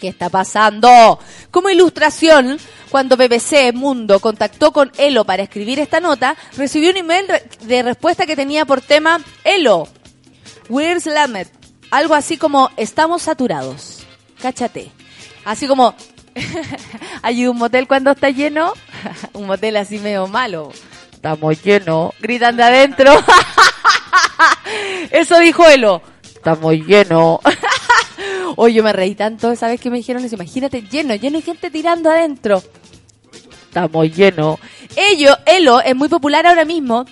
¿Qué está pasando? Como ilustración, cuando BBC Mundo contactó con Elo para escribir esta nota, recibió un email de respuesta que tenía por tema Elo, We're Slammed. Algo así como estamos saturados. Cáchate. Así como hay un motel cuando está lleno, un motel así medio malo. Estamos llenos, gritan de adentro. Eso dijo Elo. Estamos llenos. Oye, yo me reí tanto esa vez que me dijeron eso. Imagínate, lleno, lleno de gente tirando adentro. Estamos llenos. Ello, Elo es muy popular ahora mismo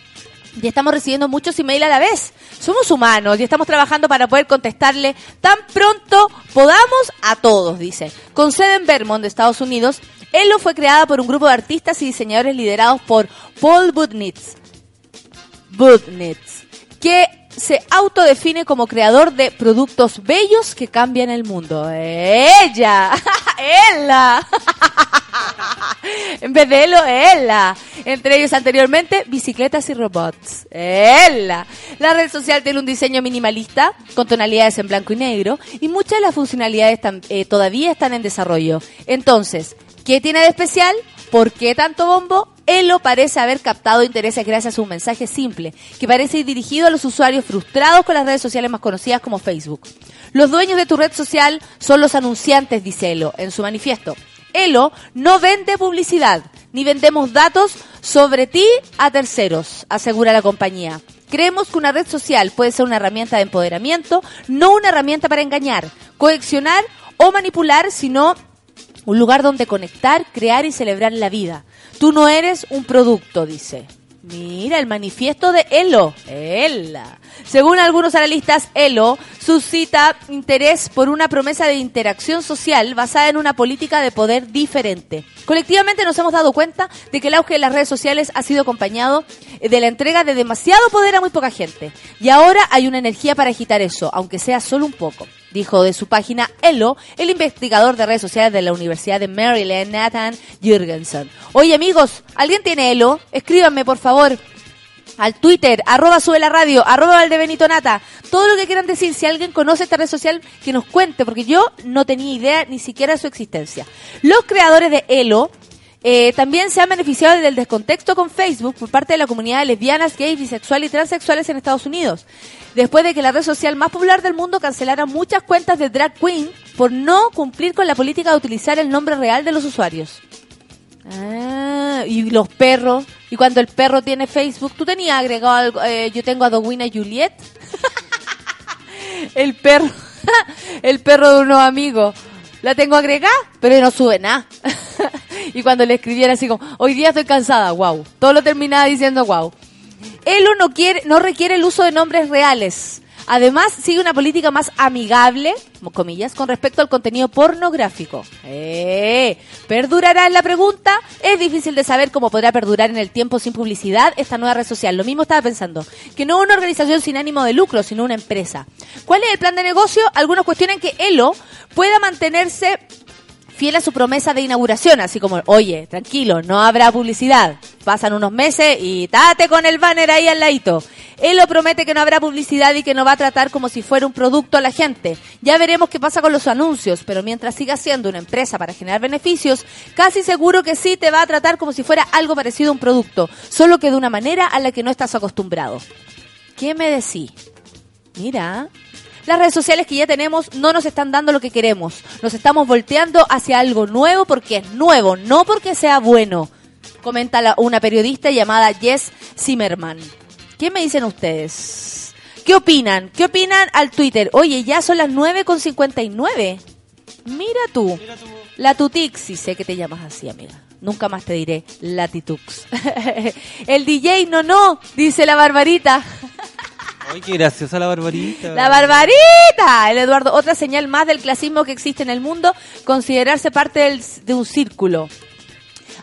y estamos recibiendo muchos emails a la vez. Somos humanos y estamos trabajando para poder contestarle tan pronto podamos a todos, dice. Con sede en Vermont, de Estados Unidos, Elo fue creada por un grupo de artistas y diseñadores liderados por Paul Budnitz. Budnitz, que se autodefine como creador de productos bellos que cambian el mundo. ¡Ella! ¡Ella! en vez de Elo, ella. Entre ellos anteriormente, bicicletas y robots. ella. La red social tiene un diseño minimalista, con tonalidades en blanco y negro, y muchas de las funcionalidades eh, todavía están en desarrollo. Entonces, ¿qué tiene de especial? ¿Por qué tanto bombo? Elo parece haber captado intereses gracias a un mensaje simple, que parece ir dirigido a los usuarios frustrados con las redes sociales más conocidas como Facebook. Los dueños de tu red social son los anunciantes, dice Elo en su manifiesto. Elo no vende publicidad, ni vendemos datos sobre ti a terceros, asegura la compañía. Creemos que una red social puede ser una herramienta de empoderamiento, no una herramienta para engañar, coaccionar o manipular, sino un lugar donde conectar, crear y celebrar la vida. Tú no eres un producto, dice. Mira, el manifiesto de Elo. Ella. Según algunos analistas, Elo suscita interés por una promesa de interacción social basada en una política de poder diferente. Colectivamente nos hemos dado cuenta de que el auge de las redes sociales ha sido acompañado de la entrega de demasiado poder a muy poca gente. Y ahora hay una energía para agitar eso, aunque sea solo un poco dijo de su página Elo, el investigador de redes sociales de la Universidad de Maryland, Nathan Jürgensen. Oye amigos, ¿alguien tiene Elo? Escríbanme por favor al Twitter, arroba sube la radio, arroba Valdebenito Nata, todo lo que quieran decir, si alguien conoce esta red social, que nos cuente, porque yo no tenía idea ni siquiera de su existencia. Los creadores de Elo eh, también se han beneficiado del descontexto con Facebook por parte de la comunidad de lesbianas, gays, bisexuales y transexuales en Estados Unidos. Después de que la red social más popular del mundo cancelara muchas cuentas de drag queen por no cumplir con la política de utilizar el nombre real de los usuarios. Ah, y los perros. Y cuando el perro tiene Facebook, tú tenías agregado algo, eh, yo tengo a Dowina Juliet. el perro, el perro de unos amigos. La tengo agregada, pero no sube nada. y cuando le escribiera así como, hoy día estoy cansada, wow. Todo lo terminaba diciendo wow. Elo no quiere, no requiere el uso de nombres reales. Además, sigue una política más amigable, comillas, con respecto al contenido pornográfico. Eh, ¿Perdurará la pregunta? Es difícil de saber cómo podrá perdurar en el tiempo sin publicidad esta nueva red social. Lo mismo estaba pensando, que no una organización sin ánimo de lucro, sino una empresa. ¿Cuál es el plan de negocio? Algunos cuestionan que Elo pueda mantenerse fiel a su promesa de inauguración, así como, oye, tranquilo, no habrá publicidad. Pasan unos meses y tate con el banner ahí al ladito. Él lo promete que no habrá publicidad y que no va a tratar como si fuera un producto a la gente. Ya veremos qué pasa con los anuncios, pero mientras siga siendo una empresa para generar beneficios, casi seguro que sí te va a tratar como si fuera algo parecido a un producto, solo que de una manera a la que no estás acostumbrado. ¿Qué me decís? Mira, las redes sociales que ya tenemos no nos están dando lo que queremos. Nos estamos volteando hacia algo nuevo porque es nuevo, no porque sea bueno. Comenta la- una periodista llamada Jess Zimmerman. ¿Qué me dicen ustedes? ¿Qué opinan? ¿Qué opinan al Twitter? Oye, ya son las 9.59. Mira tú. La Tutix, sí sé que te llamas así, amiga. Nunca más te diré Latitux. El DJ no, no, dice la Barbarita. Ay, qué graciosa la barbarita. La barbarita, el Eduardo. Otra señal más del clasismo que existe en el mundo, considerarse parte de un círculo.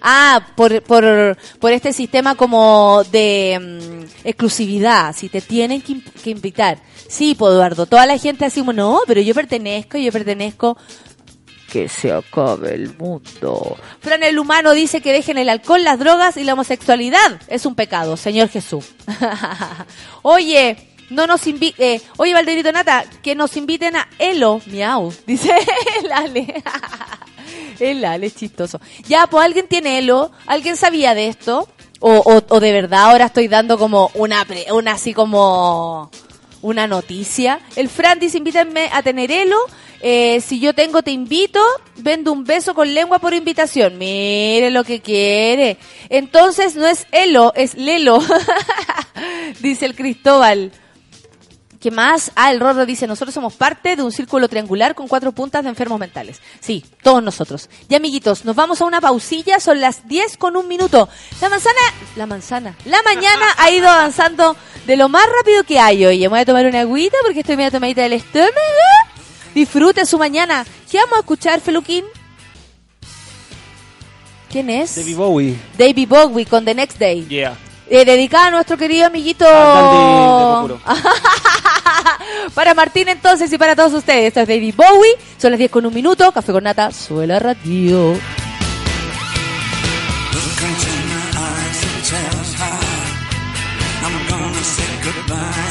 Ah, por, por, por este sistema como de mm, exclusividad, si te tienen que, invitar. Sí, pues Eduardo, toda la gente así, no, pero yo pertenezco, yo pertenezco. Que se acabe el mundo. Fran el humano dice que dejen el alcohol, las drogas y la homosexualidad. Es un pecado, Señor Jesús. Oye, no nos invite, oye Valderito Nata, que nos inviten a Elo, miau, dice el Ale. el Ale chistoso. Ya, pues alguien tiene Elo, alguien sabía de esto, o, o, o de verdad ahora estoy dando como una, pre- una así como una noticia. El Fran dice, invítenme a tener Elo. Eh, si yo tengo, te invito. Vendo un beso con lengua por invitación. Mire lo que quiere. Entonces no es Elo, es Lelo. dice el Cristóbal. ¿Qué más? Ah, el Rorro dice, nosotros somos parte de un círculo triangular con cuatro puntas de enfermos mentales. Sí, todos nosotros. Y amiguitos, nos vamos a una pausilla, son las 10 con un minuto. La manzana, la manzana, la mañana ha ido avanzando de lo más rápido que hay. Oye, me voy a tomar una agüita porque estoy media tomadita del estómago. Disfrute su mañana. ¿Qué vamos a escuchar, Feluquín? ¿Quién es? David Bowie. David Bowie con The Next Day. Yeah. Eh, dedicada a nuestro querido amiguito. Para Martín entonces y para todos ustedes. Esto es David Bowie. Son las 10 con un minuto. Café con nata. Suela radio. Look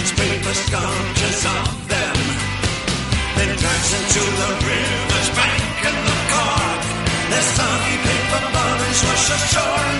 Factions, paper sculptures of them. Then drives into the river's bank and the cork. Their soggy paper bodies rush ashore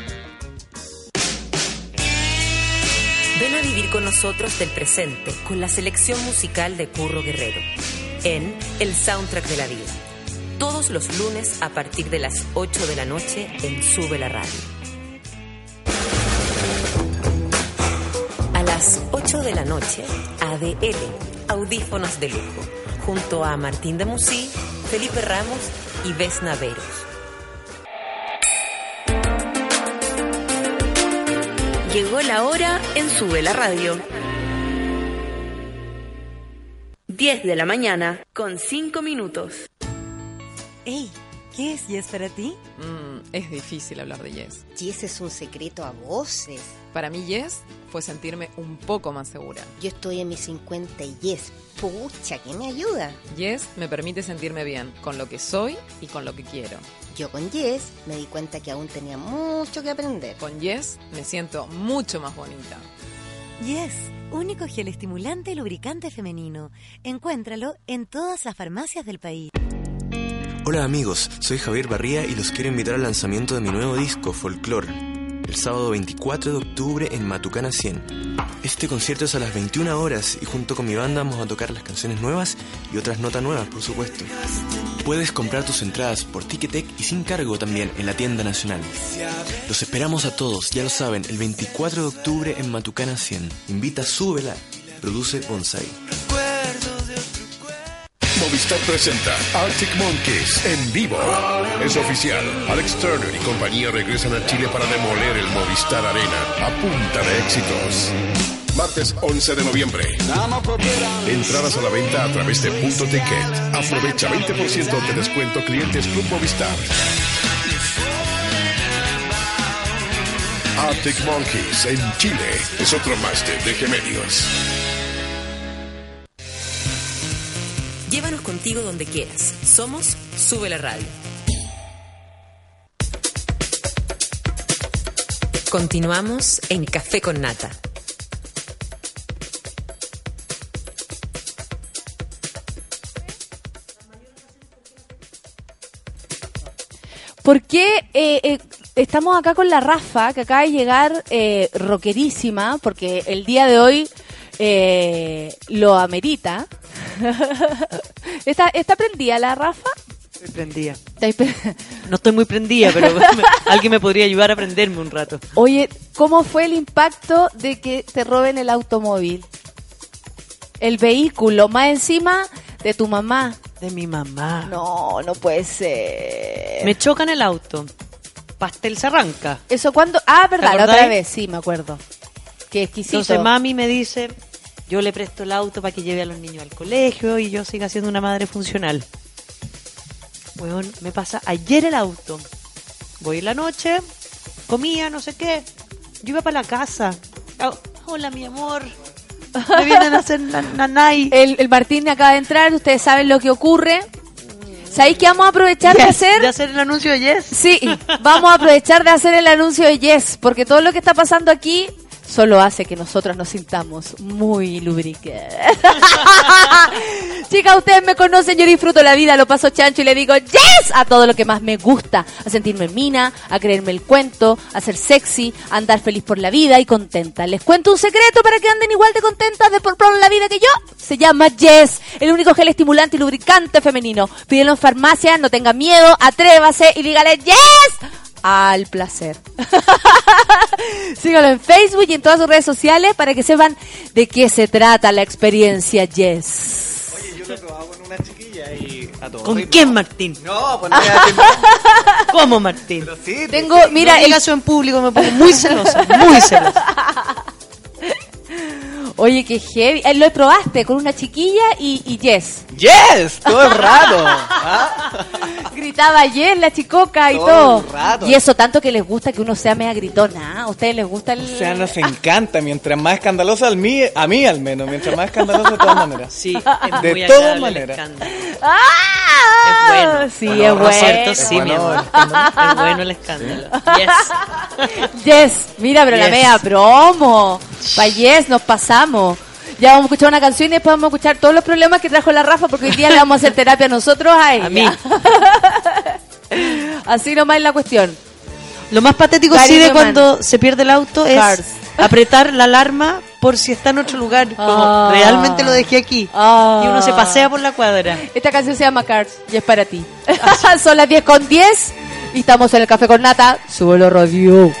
A vivir con nosotros del presente con la selección musical de Curro Guerrero en El Soundtrack de la Vida. Todos los lunes a partir de las 8 de la noche en Sube la Radio. A las 8 de la noche, ADL, Audífonos de Lujo, junto a Martín de Musí, Felipe Ramos y Vesna Veros. Llegó la hora en Sube la Radio. 10 de la mañana con 5 minutos. Ey, ¿qué es Yes para ti? Mm, es difícil hablar de Yes. Yes es un secreto a voces. Para mí Yes fue sentirme un poco más segura. Yo estoy en mis 50 y Yes, pucha, ¿qué me ayuda? Yes me permite sentirme bien con lo que soy y con lo que quiero. Yo con Yes me di cuenta que aún tenía mucho que aprender. Con Yes me siento mucho más bonita. Yes, único gel estimulante y lubricante femenino. Encuéntralo en todas las farmacias del país. Hola amigos, soy Javier Barría y los quiero invitar al lanzamiento de mi nuevo disco, Folklore, el sábado 24 de octubre en Matucana 100. Este concierto es a las 21 horas y junto con mi banda vamos a tocar las canciones nuevas y otras notas nuevas, por supuesto. Puedes comprar tus entradas por Ticketek y sin cargo también en la tienda nacional. Los esperamos a todos, ya lo saben, el 24 de octubre en Matucana 100. Invita, súbela, produce Bonsai. Movistar presenta Arctic Monkeys en vivo. Es oficial. Alex Turner y compañía regresan a Chile para demoler el Movistar Arena a punta de éxitos. Martes 11 de noviembre. Entradas a la venta a través de Punto Ticket. Aprovecha 20% de descuento clientes Club Movistar. Arctic Monkeys en Chile es otro más de Medios. Llévanos contigo donde quieras. Somos Sube la Radio. Continuamos en Café con Nata. ¿Por qué eh, eh, estamos acá con la Rafa, que acaba de llegar eh, rockerísima, porque el día de hoy eh, lo amerita? ¿Está, ¿Está prendida la Rafa? Estoy prendida. ¿Está ahí pre- No estoy muy prendida, pero me- alguien me podría ayudar a prenderme un rato. Oye, ¿cómo fue el impacto de que te roben el automóvil? El vehículo, más encima de tu mamá. De mi mamá. No, no puede ser. Me chocan el auto. Pastel se arranca. ¿Eso cuándo? Ah, verdad, ¿Te la otra vez, sí, me acuerdo. Qué exquisito. Entonces mami me dice, yo le presto el auto para que lleve a los niños al colegio y yo siga siendo una madre funcional. Weón, me pasa ayer el auto. Voy en la noche, comía, no sé qué. Yo iba para la casa. Ah, Hola, mi amor. Me vienen a hacer na- nanay. El, el Martín acaba de entrar, ustedes saben lo que ocurre. ¿Sabéis que vamos a aprovechar de hacer? de hacer el anuncio de Yes. Sí, vamos a aprovechar de hacer el anuncio de Yes, porque todo lo que está pasando aquí solo hace que nosotros nos sintamos muy lubricados. Chicas, ustedes me conocen, yo disfruto la vida, lo paso chancho y le digo yes a todo lo que más me gusta, a sentirme en mina, a creerme el cuento, a ser sexy, a andar feliz por la vida y contenta. Les cuento un secreto para que anden igual de contentas de por, por la vida que yo. Se llama Yes, el único gel estimulante y lubricante femenino. Pídelo en farmacia, no tenga miedo, atrévase y dígale yes al placer. Síganlo en Facebook y en todas sus redes sociales para que sepan de qué se trata la experiencia Yes. Yo lo he probado con una chiquilla y a todo ¿Con quién, Martín? No, pues no ¿Cómo, Martín? Pero sí, Tengo, mira, no el- eso en público, me pongo muy celosa, muy celosa. oye, qué heavy. Eh, lo probaste con una chiquilla y, y Yes. Yes, todo el rato. ¿ah? Gritaba Yes, la chicoca y Todo todo. el rato. Y eso tanto que les gusta que uno sea mega gritona. ¿ah? ¿A ustedes les gusta el...? O sea, nos encanta. Mientras más escandalosa, al mí, a mí al menos. Mientras más escandalosa de todas maneras. Sí, es De muy todas maneras. ¡Ah! Es bueno. Sí, Bueno, es no bueno. es Cierto, sí, bueno mi amor. el escándalo. Es bueno el escándalo. Yes. Yes, mira, pero la mega promo. Pa' Yes nos pasamos. Ya vamos a escuchar una canción y después vamos a escuchar todos los problemas que trajo la Rafa porque hoy día le vamos a hacer terapia nosotros a ella. A mí. Así nomás es la cuestión. Lo más patético Gary sí de cuando se pierde el auto es Cars. apretar la alarma por si está en otro lugar. Como Ah. realmente lo dejé aquí. Ah. Y uno se pasea por la cuadra. Esta canción se llama Cars y es para ti. Son las 10 con 10 y estamos en el Café con Nata. Súbelo radio.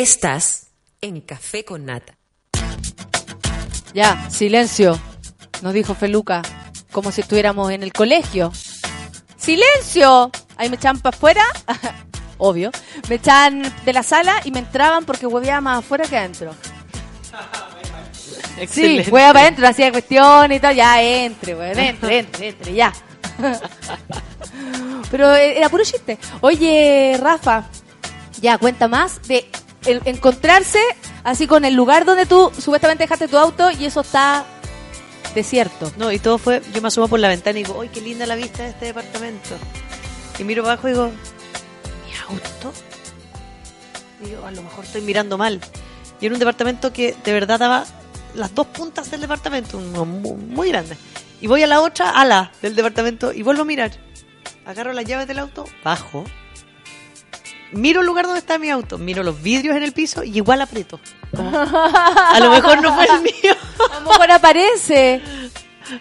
Estás en Café con Nata. Ya, silencio, nos dijo Feluca, como si estuviéramos en el colegio. ¡Silencio! Ahí me echaban para afuera, obvio. Me echaban de la sala y me entraban porque hueveaba más afuera que adentro. Sí, Excelente. hueá para adentro, hacía cuestiones y todo. Ya, entre, weón, entre, entre, entre, ya. Pero eh, era puro chiste. Oye, Rafa, ya, cuenta más de encontrarse así con el lugar donde tú supuestamente dejaste tu auto y eso está desierto. No, y todo fue, yo me asomo por la ventana y digo, ¡ay, qué linda la vista de este departamento! Y miro abajo y digo, ¿mi auto? Y yo, a lo mejor estoy mirando mal. Y era un departamento que de verdad daba las dos puntas del departamento, muy, grande. Y voy a la otra ala del departamento y vuelvo a mirar. Agarro las llaves del auto, bajo. Miro el lugar donde está mi auto, miro los vidrios en el piso y igual aprieto. A lo mejor no fue el mío. A lo mejor aparece.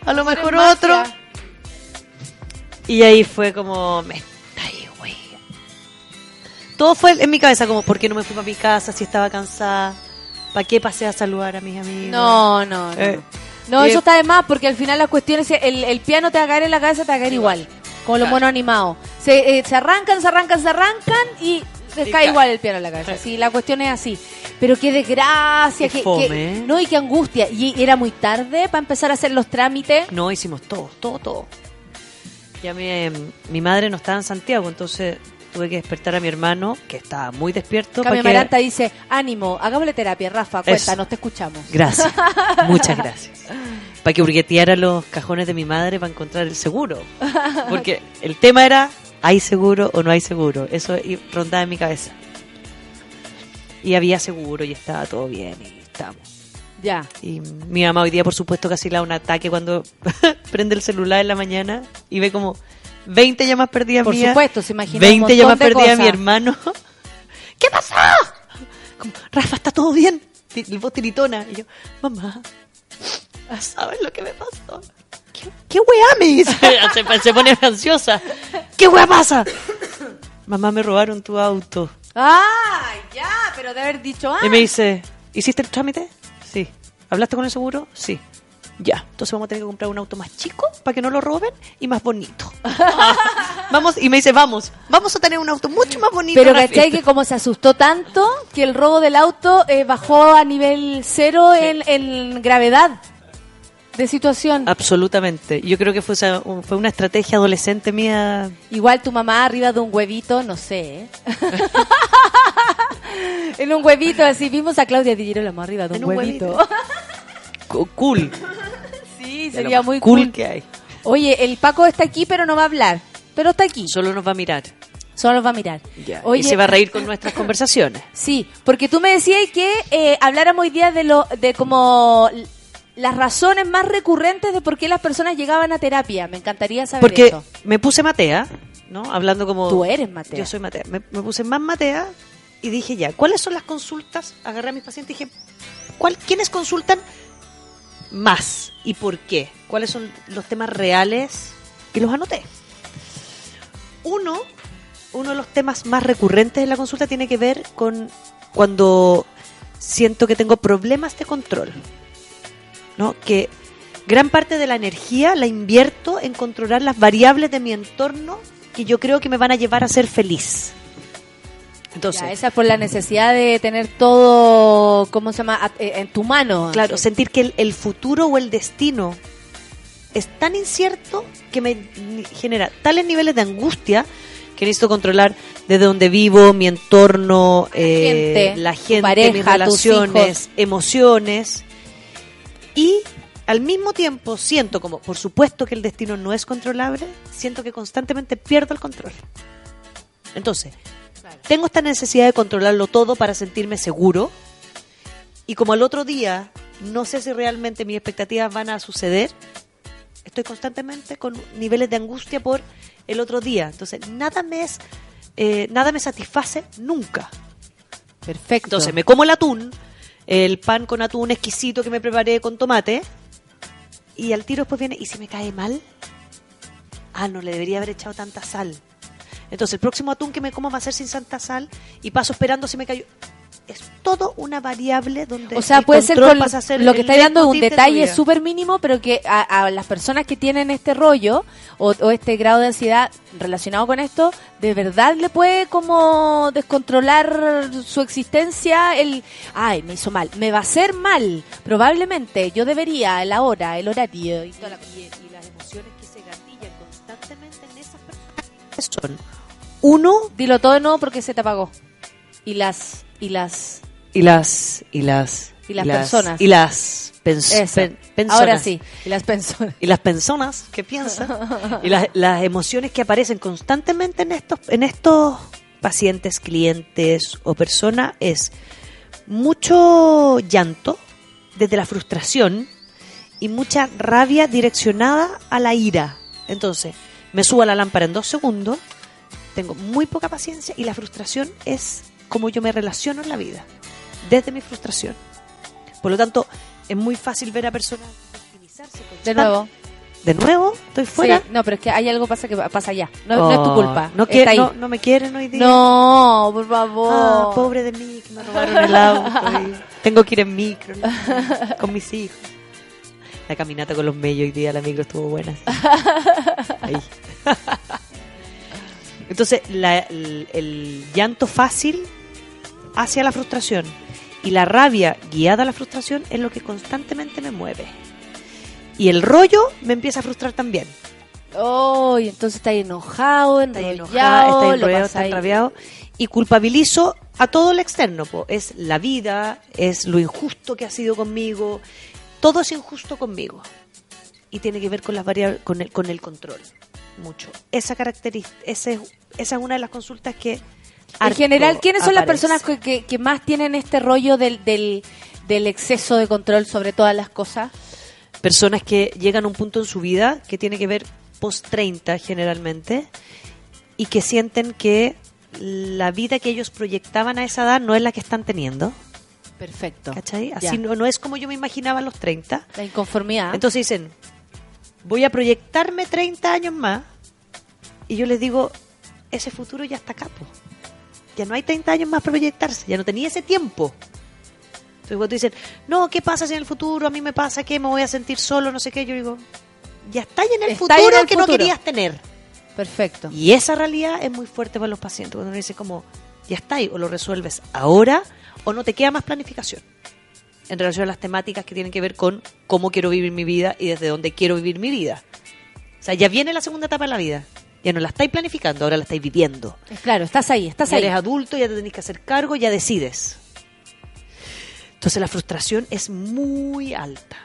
A lo mejor otro. Y ahí fue como, me está ahí, güey. Todo fue en mi cabeza, como, ¿por qué no me fui para mi casa si estaba cansada? ¿Para qué pasé a saludar a mis amigos? No, no, no. Eh, No, y- eso está de más porque al final la cuestión es el, el piano te va a caer en la cabeza, te va a caer igual. Como los monos animados. Se, eh, se arrancan, se arrancan, se arrancan y les Y cae igual el piano en la cabeza. Sí, la cuestión es así. Pero qué desgracia, Qué qué- ¿eh? no y qué angustia. Y era muy tarde para empezar a hacer los trámites. No, hicimos todo, todo, todo. Ya mi, eh, mi madre no estaba en Santiago, entonces tuve que despertar a mi hermano, que estaba muy despierto. Para que- Maranta dice, ánimo, hagámosle terapia, Rafa, Eso. cuéntanos, te escuchamos. Gracias, muchas gracias. Para que burgueteara los cajones de mi madre para encontrar el seguro. Porque el tema era, ¿hay seguro o no hay seguro? Eso rondaba en mi cabeza. Y había seguro y estaba todo bien y estamos. Ya. Y mi mamá hoy día, por supuesto, casi le da un ataque cuando prende el celular en la mañana y ve como 20 llamas perdidas Por mías, supuesto, se imagina un 20 montón llamas perdidas cosas. mi hermano. ¿Qué pasó? Como, Rafa, ¿está todo bien? Voz tiritona. Y yo, mamá, ¿sabes lo que me pasó? ¿Qué, qué weá me dice? se, se pone ansiosa. ¿Qué weá pasa? mamá, me robaron tu auto. Ah, ya, pero de haber dicho ah. Y me dice, ¿hiciste el trámite? Sí. ¿Hablaste con el seguro? Sí. Ya, entonces vamos a tener que comprar un auto más chico para que no lo roben y más bonito. vamos, y me dice, vamos, vamos a tener un auto mucho más bonito. Pero ¿cachai fiesta". que como se asustó tanto que el robo del auto eh, bajó a nivel cero en, en gravedad de situación? Absolutamente. Yo creo que fue, fue una estrategia adolescente mía. Igual tu mamá arriba de un huevito, no sé. ¿eh? en un huevito, así vimos a Claudia Di Girolamo arriba de un, En un huevito. Cool. sí, sería muy cool cool. que hay. Oye, el Paco está aquí, pero no va a hablar. Pero está aquí. Solo nos va a mirar. Solo nos va a mirar. Ya. Oye, y se va a reír con nuestras conversaciones. Sí, porque tú me decías que eh, habláramos hoy día de lo de como las razones más recurrentes de por qué las personas llegaban a terapia. Me encantaría saber Porque eso. me puse matea, ¿no? Hablando como... Tú eres Matea. Yo soy matea. Me, me puse más matea y dije ya, ¿cuáles son las consultas? Agarré a mis pacientes y dije, ¿cuál, ¿quiénes consultan más y por qué? ¿Cuáles son los temas reales? Y los anoté. Uno, uno de los temas más recurrentes en la consulta tiene que ver con cuando siento que tengo problemas de control. ¿no? Que gran parte de la energía la invierto en controlar las variables de mi entorno que yo creo que me van a llevar a ser feliz. Entonces, Ya, esa es por la necesidad de tener todo, ¿cómo se llama? Eh, En tu mano. claro, sentir que el, el futuro o el destino es tan incierto que me genera tales niveles de angustia que necesito controlar desde donde vivo, mi entorno, eh, gente, la tu gente, pareja, mis relaciones, emociones. Y al mismo tiempo siento como, por supuesto que el destino no es controlable, siento que constantemente pierdo el control. Entonces, tengo esta necesidad de controlarlo todo para sentirme seguro. Y como al otro día no sé si realmente mis expectativas van a suceder, estoy constantemente con niveles de angustia por el otro día. Entonces, nada me es, eh, nada me satisface nunca. Perfecto. Entonces, me como el atún, el pan con atún exquisito que me preparé con tomate, y al tiro después viene, ¿y si me cae mal? Ah, no, le debería haber echado tanta sal. Entonces, el próximo atún que me como va a ser sin tanta sal, y paso esperando si me cayó. es todo una variable donde O sea, el puede ser con pasa a ser lo que está dando es un detalle súper mínimo, pero que a, a las personas que tienen este rollo o, o este grado de ansiedad relacionado con esto, de verdad le puede como descontrolar su existencia el, ay, me hizo mal, me va a hacer mal, probablemente, yo debería, la hora, el horario y toda la y, y las emociones que se gatillan constantemente en esas personas. Son uno Dilo todo de nuevo porque se te apagó. Y las y las y las y las Y las personas. y las pens- Eso. pen- personas. Ahora sí, y las personas. y las personas que piensan y las, las emociones que aparecen constantemente en estos en estos pacientes, clientes o personas es mucho llanto desde la frustración y mucha rabia direccionada a la ira. Entonces, me subo a la lámpara en dos segundos, tengo muy poca paciencia y la frustración es como yo me relaciono en la vida, desde mi frustración. Por lo tanto, es muy fácil ver a personas victimizarse De nuevo. ¿De nuevo? ¿Estoy fuera? Sí, no, pero es que hay algo pasa que pasa allá. No, no es tu Oh, culpa. No, quiere- no, no me quieren hoy día. No, por favor. Ah, pobre de mí, que me robaron el auto. y tengo que ir en micro ¿no? con mis hijos. La caminata con los mellos hoy día, la micro estuvo buena. Ahí. Entonces, la- el, el llanto fácil hacia la frustración y la rabia guiada a la frustración es lo que constantemente me mueve. Y el rollo me empieza a frustrar también. Oh, y entonces está enojado, está enrollado, está lo enrollado, pasa está enrabiado y culpabilizo a todo el externo. po. Es la vida, es lo injusto que ha sido conmigo, todo es injusto conmigo y tiene que ver con las con el, con el control, mucho. Esa característica, esa es, esa es una de las consultas que En general, ¿quiénes son las personas que, que- que más tienen este rollo del, del, del exceso de control sobre todas las cosas? personas que llegan a un punto en su vida que tiene que ver post 30 generalmente y que sienten que la vida que ellos proyectaban a esa edad no es la que están teniendo. Perfecto. ¿Cachai? Así no, no es como yo me imaginaba a los 30. La inconformidad. Entonces dicen, voy a proyectarme 30 años más y yo les digo, ese futuro ya está acá. po. Ya no hay 30 años más para proyectarse, ya no tenía ese tiempo. Entonces cuando dicen, no, ¿qué pasa si en el futuro a mí me pasa que me voy a sentir solo, no sé qué? Yo digo, ya está en el Está futuro en el que no querías tener. Perfecto. Y esa realidad es muy fuerte para los pacientes. Cuando uno dice como, ya está ahí, o lo resuelves ahora, o no te queda más planificación. En relación a las temáticas que tienen que ver con cómo quiero vivir mi vida y desde dónde quiero vivir mi vida. O sea, ya viene la segunda etapa de la vida. Ya no la estáis planificando, ahora la estáis viviendo. Claro, estás ahí, estás Ya ahí. eres adulto, ya te tenés que hacer cargo, ya decides. Entonces la frustración es muy alta.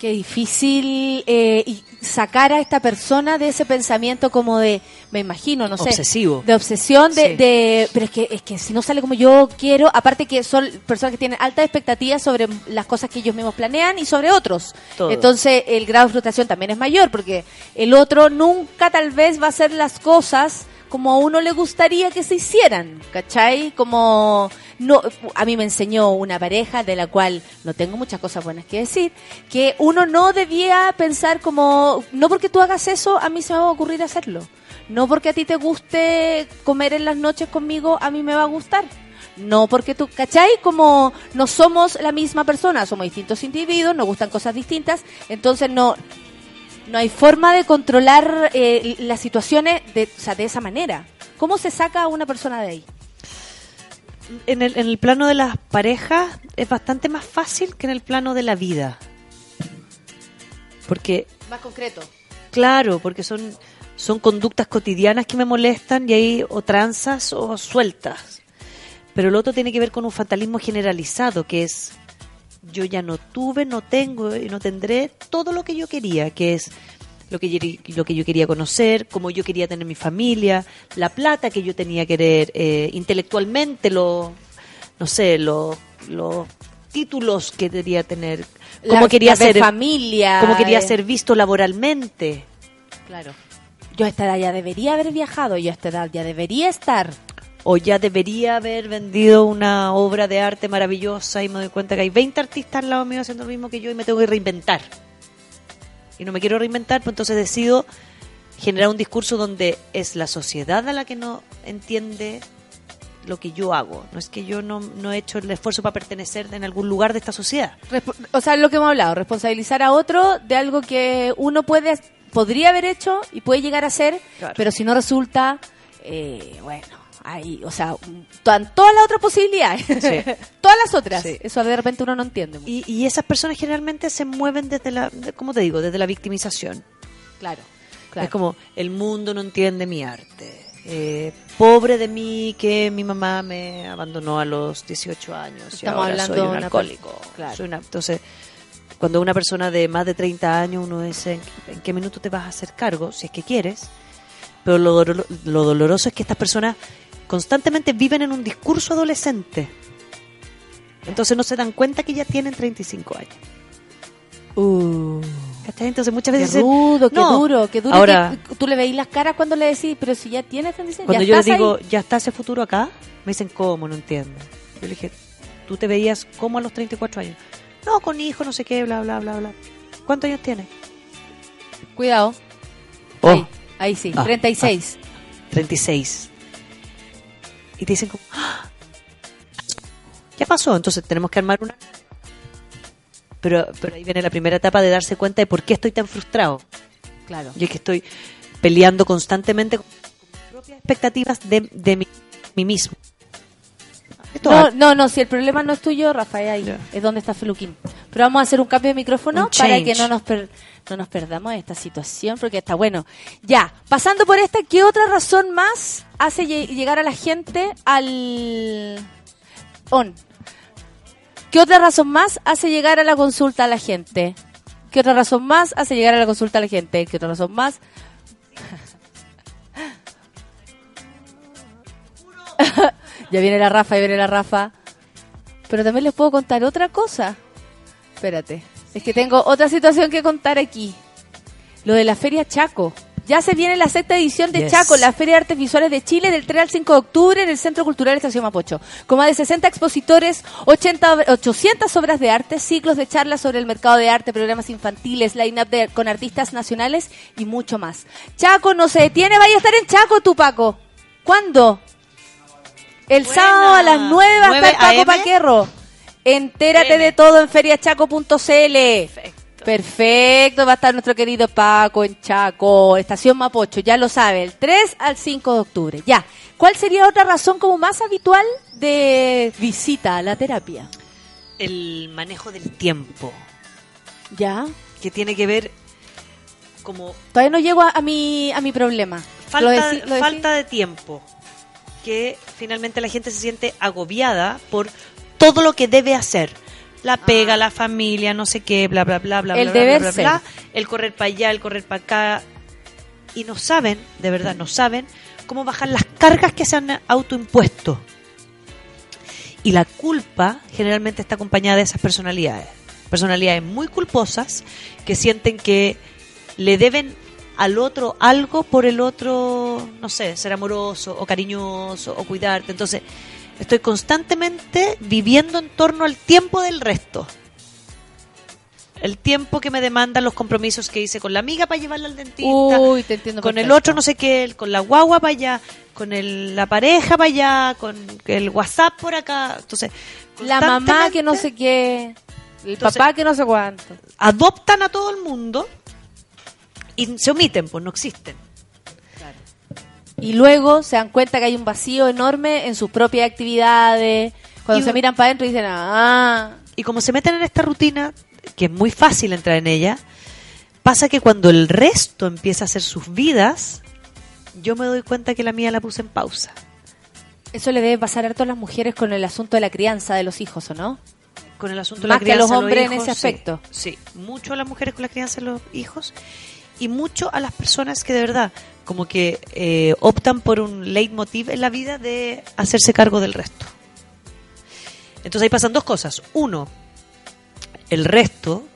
Qué difícil eh, y sacar a esta persona de ese pensamiento como de, me imagino, no sé. Obsesivo. De obsesión, de, Sí. de- pero es que, es que si no sale como yo quiero, aparte que son personas que tienen altas expectativas sobre las cosas que ellos mismos planean y sobre otros. Todo. Entonces el grado de frustración también es mayor porque el otro nunca tal vez va a hacer las cosas como a uno le gustaría que se hicieran, ¿cachai? Como no a mí me enseñó una pareja de la cual no tengo muchas cosas buenas que decir, que uno no debía pensar como no porque tú hagas eso a mí se me va a ocurrir hacerlo. No porque a ti te guste comer en las noches conmigo, a mí me va a gustar. No porque tú, ¿cachai? Como no somos la misma persona, somos distintos individuos, nos gustan cosas distintas, entonces no, no hay forma de controlar eh, las situaciones de, o sea, de esa manera. ¿Cómo se saca a una persona de ahí? En el, en el plano de las parejas es bastante más fácil que en el plano de la vida. Porque Más concreto. Claro, porque son, son conductas cotidianas que me molestan y hay o tranzas o sueltas. Pero el otro tiene que ver con un fatalismo generalizado, que es yo ya no tuve, no tengo y no tendré todo lo que yo quería, que es lo que, yo- lo que yo quería conocer, cómo yo quería tener mi familia, la plata que yo tenía que querer, eh, intelectualmente, los, no sé, los, los títulos que quería tener, cómo La- quería la ser familia, cómo quería eh. ser visto laboralmente. Claro. Yo a esta edad ya debería haber viajado, yo a esta edad ya debería estar. O ya debería haber vendido una obra de arte maravillosa y me doy cuenta que hay 20 artistas al lado mío haciendo lo mismo que yo y me tengo que reinventar. Y no me quiero reinventar, pues entonces decido generar un discurso donde es la sociedad a la que no entiende lo que yo hago. No es que yo no, no he hecho el esfuerzo para pertenecer en algún lugar de esta sociedad. O sea, lo que hemos hablado, responsabilizar a otro de algo que uno puede podría haber hecho y puede llegar a hacer, Claro. pero si no resulta, eh, bueno, ahí, o sea, todas las otras posibilidades, todas las otras. Sí. Eso de repente uno no entiende. mucho. Y, y esas personas generalmente se mueven desde la, de- ¿cómo te digo? Desde la victimización. Claro, claro. Es como, el mundo no entiende mi arte. Eh, pobre de mí que mi mamá me abandonó a los 18 años y Estamos ahora hablando soy de un alcohólico. claro. Soy una- entonces, cuando una persona de más de 30 años, uno dice, ¿en, en qué minuto te vas a hacer cargo? Si es que quieres. Pero lo, lo doloroso es que estas personas constantemente viven en un discurso adolescente. Entonces no se dan cuenta que ya tienen 35 años. ¿Cachai? Entonces muchas Qué veces... dicen, rudo, qué "No". duro, qué duro. Ahora, que tú le veis las caras cuando le decís, pero si ya tienes 36, cuando ya yo les estás digo, ahí. ¿ya está ese futuro acá? Me dicen, ¿cómo? No entiendo. Yo le dije, ¿tú te veías como a los 34 años? No, con hijos, no sé qué, bla, bla, bla, bla. ¿Cuántos años tienes? Cuidado. Oh. Ahí, ahí sí, Ah, 36. 36. Y te dicen como, "Ah, ya pasó, entonces tenemos que armar una... Pero, pero ahí viene la primera etapa de darse cuenta de por qué estoy tan frustrado. Claro. Y es que estoy peleando constantemente con mis propias expectativas de, de mí, mí mismo. Esto No, no, no, si el problema no es tuyo, Rafael, ahí es donde está Feluquín. Pero vamos a hacer un cambio de micrófono Un para change. que no nos, per- no nos perdamos esta situación, porque está bueno. Ya, pasando por esta, ¿qué otra razón más hace lle- llegar a la gente al... On. ¿Qué otra razón más hace llegar a la consulta a la gente? ¿Qué otra razón más hace llegar a la consulta a la gente? ¿Qué otra razón más? Ya viene la Rafa, ya viene la Rafa. Pero también les puedo contar otra cosa. Espérate. Es que tengo otra situación que contar aquí. Lo de la Feria Chaco. Ya se viene la sexta edición de Yes. Chaco, la Feria de Artes Visuales de Chile, del 3 al 5 de octubre en el Centro Cultural Estación Mapocho. Con más de 60 expositores, 80, ob- 800 obras de arte, ciclos de charlas sobre el mercado de arte, programas infantiles, line-up con artistas nacionales y mucho más. Chaco no se detiene, vaya a estar en Chaco tú, Paco. ¿Cuándo? El sábado a las 9 va a 9 estar Paco. Paquerro. Entérate de todo en feriachaco.cl. Perfecto. va a estar nuestro querido Paco en Chaco, Estación Mapocho, ya lo sabe, el 3 al 5 de octubre. Ya. ¿Cuál sería otra razón como más habitual de visita a la terapia? el manejo del tiempo, Ya. que tiene que ver como Todavía no llego a, a mi, a mi problema. falta, Lo decí- lo decí- falta de tiempo, que finalmente la gente se siente agobiada por todo lo que debe hacer. La pega, la familia, no sé qué, bla, bla, bla, bla, Ah. El bla, bla, deber bla, ser. bla, el correr para allá, el correr para acá. Y no saben, de verdad, no saben cómo bajar las cargas que se han autoimpuesto. Y la culpa generalmente está acompañada de esas personalidades. Personalidades muy culposas que sienten que le deben al otro algo por el otro, no sé, ser amoroso o cariñoso o cuidarte. Entonces, estoy constantemente viviendo en torno al tiempo del resto. El tiempo que me demandan los compromisos que hice con la amiga para llevarla al dentista. Uy, te entiendo Con el otro no sé qué, con la guagua para allá, con el- la pareja para allá, con el WhatsApp por acá. Entonces, La mamá que no sé qué, el Entonces- papá que no sé cuánto. adoptan a todo el mundo y se omiten, pues no existen. Y luego se dan cuenta que hay un vacío enorme en sus propias actividades. Cuando Y- se miran para adentro dicen, ah, Y como se meten en esta rutina, que es muy fácil entrar en ella, pasa que cuando el resto empieza a hacer sus vidas, yo me doy cuenta que la mía la puse en pausa. eso le debe pasar a todas las mujeres con el asunto de la crianza de los hijos, ¿o no? Con el asunto de Más la que a crianza los de hombres en hijos, ese sí, aspecto. Sí, mucho a las mujeres con la crianza de los hijos y mucho a las personas que de verdad como que eh, optan por un leitmotiv en la vida de hacerse cargo del resto. Entonces ahí pasan dos cosas. Uno, el resto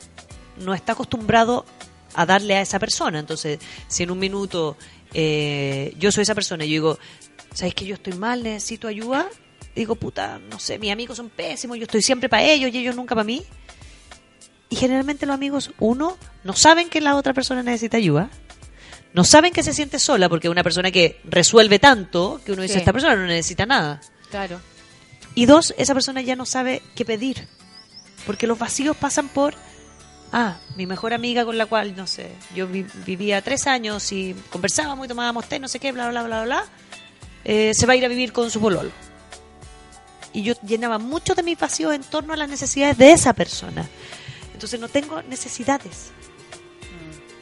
no está acostumbrado a darle a esa persona. Entonces, si en un minuto eh, yo soy esa persona y yo digo, ¿sabes que yo estoy mal, necesito ayuda? Digo, puta, no sé, mis amigos son pésimos, yo estoy siempre para ellos y ellos nunca para mí. Y generalmente los amigos, uno, no saben que la otra persona necesita ayuda. No saben que se siente sola porque es una persona que resuelve tanto que uno dice, Sí. esta persona no necesita nada. Claro. Y dos, esa persona ya no sabe qué pedir. Porque los vacíos pasan por, ah, mi mejor amiga con la cual, no sé, yo vi- vivía tres años y conversábamos y tomábamos té, no sé qué, bla, bla, bla, bla, eh, se va a ir a vivir con su pololo. Y yo llenaba mucho de mis vacíos en torno a las necesidades de esa persona. Entonces no tengo necesidades,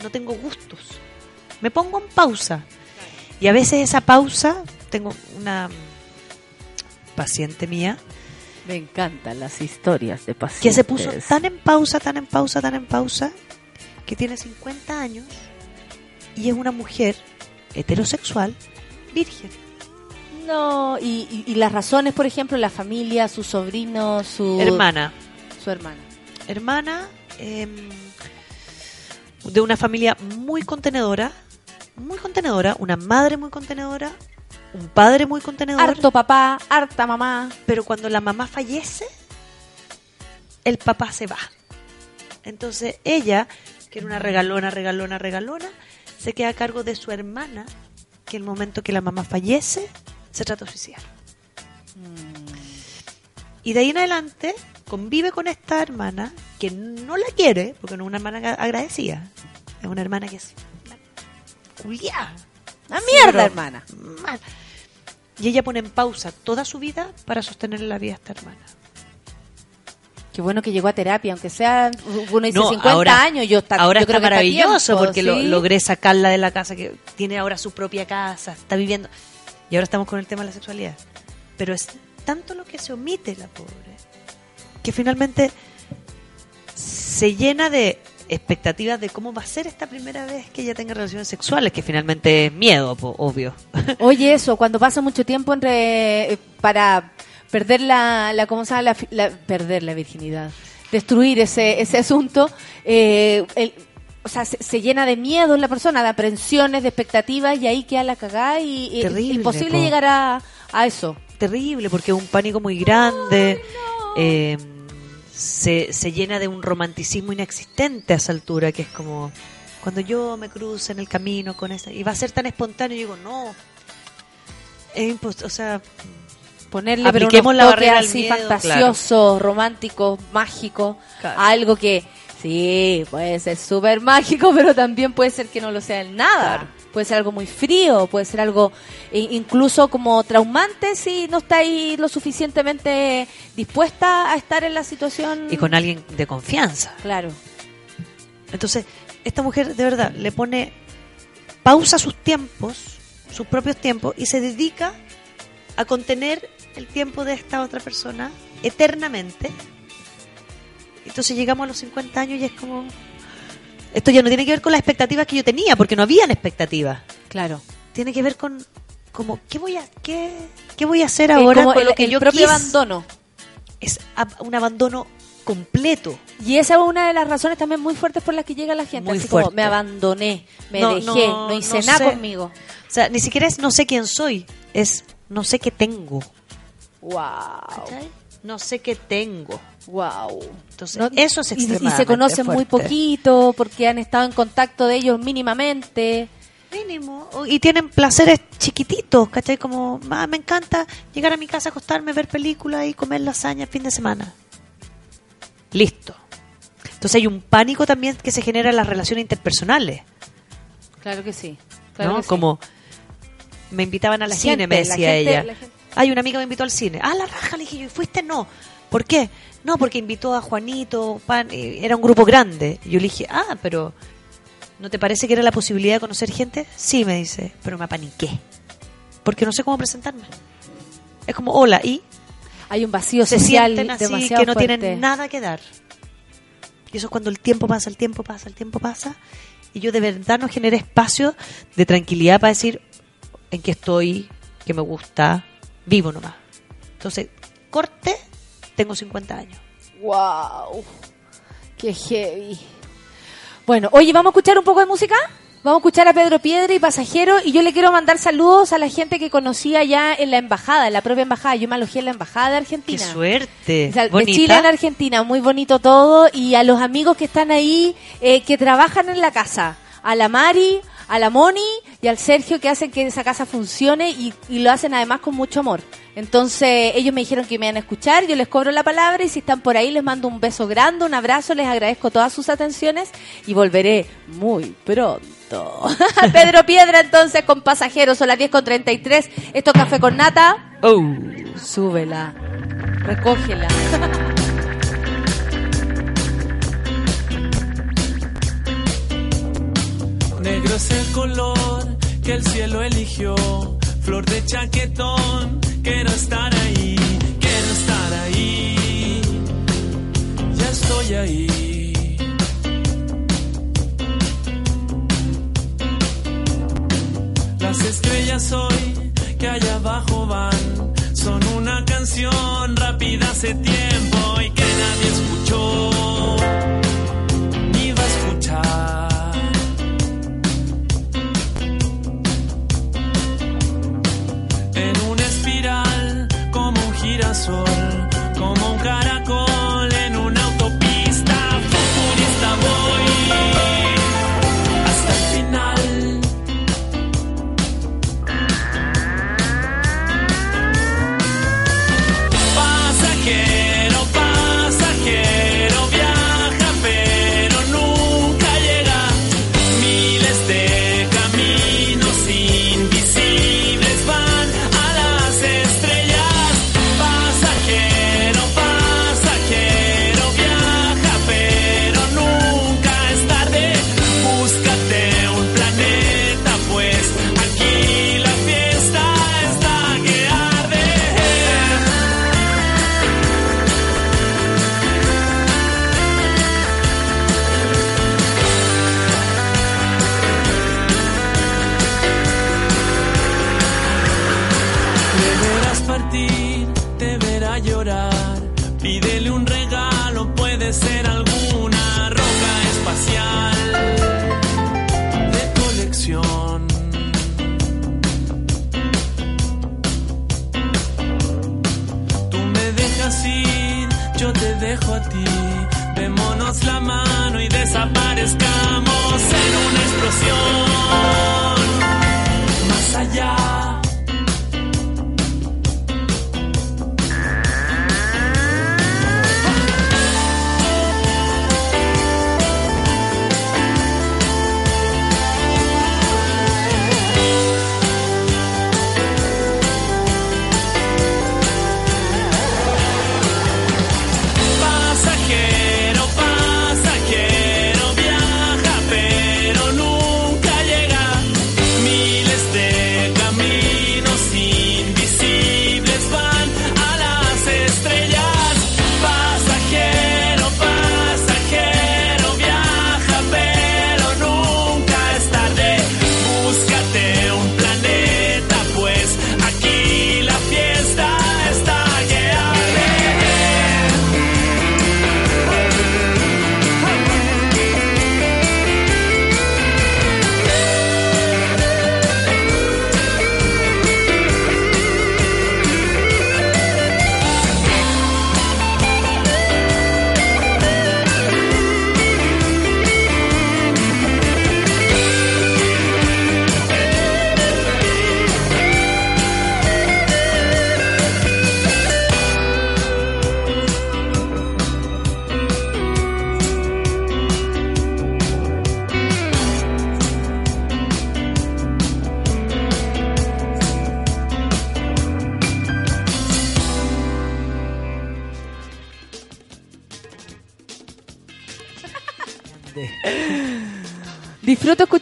no tengo gustos. Me pongo en pausa. Y a veces esa pausa, tengo una paciente mía, Me encantan las historias de pacientes. que se puso tan en pausa, tan en pausa, tan en pausa, que tiene 50 años y es una mujer heterosexual virgen. No, y, y- y las razones, por ejemplo, la familia, su sobrino, su... Hermana. Su hermana. Hermana eh, de una familia muy contenedora, muy contenedora, una madre muy contenedora, un padre muy contenedor. Harto papá, harta mamá. Pero cuando la mamá fallece, el papá se va. Entonces ella, que era una regalona, regalona, regalona, se queda a cargo de su hermana, que el momento que la mamá fallece, se trata de suicidar. Y de ahí en adelante convive con esta hermana que no la quiere, porque no es una hermana agra- agradecida, es una hermana que es una culiá. Una mierda, hermana. mal. Y ella pone en pausa toda su vida para sostener la vida a esta hermana. Qué bueno que llegó a terapia, aunque sea, uno dice No, 50 ahora- años, yo está, ahora yo está creo está maravilloso tiempo, porque lo- logré sacarla de la casa, que tiene ahora su propia casa, está viviendo. Y ahora estamos con el tema de la sexualidad. Pero es tanto lo que se omite la pobre, que finalmente se llena de expectativas de cómo va a ser esta primera vez que ella tenga relaciones sexuales, que finalmente es miedo, obvio. Oye, eso, cuando pasa mucho tiempo entre eh, para perder la, la ¿cómo se llama? La, perder la virginidad, destruir ese, ese asunto, eh, el- o sea, se, se llena de miedo en la persona, de aprensiones, de expectativas, y ahí queda la cagada y, imposible po. llegar a, a eso. terrible porque es un pánico muy grande. eh, se, se llena de un romanticismo inexistente a esa altura, que es como cuando yo me cruce en el camino con esa. Y va a ser tan espontáneo, y digo, no. Es impos- o sea, Ponerle pero unos la barrera así miedo, románticos, mágicos, Claro. algo que sí, puede ser súper mágico, pero también puede ser que no lo sea en nada. Puede ser algo muy frío, puede ser algo eh, incluso como traumante si no estáis lo suficientemente dispuesta a estar en la situación. Y con alguien de confianza. Claro. Entonces, esta mujer de verdad le pone pausa a sus tiempos, sus propios tiempos, y se dedica a contener el tiempo de esta otra persona eternamente. Entonces llegamos a los 50 años y es como... Esto ya no tiene que ver con las expectativas que yo tenía, porque no habían expectativas. Claro. Tiene que ver con como qué voy a qué, qué voy a hacer ahora como con el, lo que el yo propio abandono. Es un abandono completo. Y esa es una de las razones también muy fuertes por las que llega la gente. Muy así como, fuerte. me abandoné, me No, dejé, no, no, hice no nada sé. conmigo. O sea, ni siquiera es no sé quién soy, es no sé qué tengo. Wow. No sé qué tengo. Wow. Entonces, No, eso es y- y, extremadamente se conocen muy poquito porque han estado en contacto de ellos mínimamente. Mínimo. Y tienen placeres chiquititos, ¿cachai? Como, "Ah, me encanta llegar a mi casa, acostarme, ver películas y comer lasaña el fin de semana. Listo. Entonces hay un pánico también que se genera en las relaciones interpersonales, Claro que sí. Claro ¿no? que sí. Como me invitaban a la La cine, me la decía gente- ella. la gente- Ay, una amiga me invitó al cine. Ah, la raja, le dije yo, ¿y fuiste? No. ¿Por qué? No, porque invitó a Juanito, Pan, eh, era un grupo grande. Yo le dije, ah, pero ¿no te parece que era la posibilidad de conocer gente? Sí, me dice, pero me apaniqué. Porque no sé cómo presentarme. Es como, hola, y Hay un vacío se social sienten así demasiado que no fuerte. tienen nada que dar. Y eso es cuando el tiempo pasa, el tiempo pasa, el tiempo pasa. Y yo de verdad no generé espacio de tranquilidad para decir en qué estoy, qué me gusta, vivo nomás. Entonces, corte, tengo 50 años. Wow. Qué heavy. Bueno, oye, ¿vamos a escuchar un poco de música? Vamos a escuchar a Pedro Piedra y Pasajero y yo le quiero mandar saludos a la gente que conocía ya en la embajada, en la propia embajada. Yo me alojé en la embajada de ¡Qué Argentina. suerte! O sea, de Bonita. Chile en Argentina, muy bonito todo. Y a los amigos que están ahí, eh, que trabajan en la casa. A la Mari, a la Moni y al Sergio que hacen que esa casa funcione y, y lo hacen además con mucho amor. Entonces ellos me dijeron que me iban a escuchar, yo les cobro la palabra y si están por ahí les mando un beso grande, un abrazo, les agradezco todas sus atenciones y volveré muy pronto. Pedro Piedra entonces con pasajeros, son las 10 con 33. Esto es café con nata. Oh. Súbela, recógela. Negro es el color que el cielo eligió. Flor de chaquetón, quiero estar ahí, quiero estar ahí. Ya estoy ahí. Las estrellas hoy que allá abajo van son una canción rápida hace tiempo y que nadie escuchó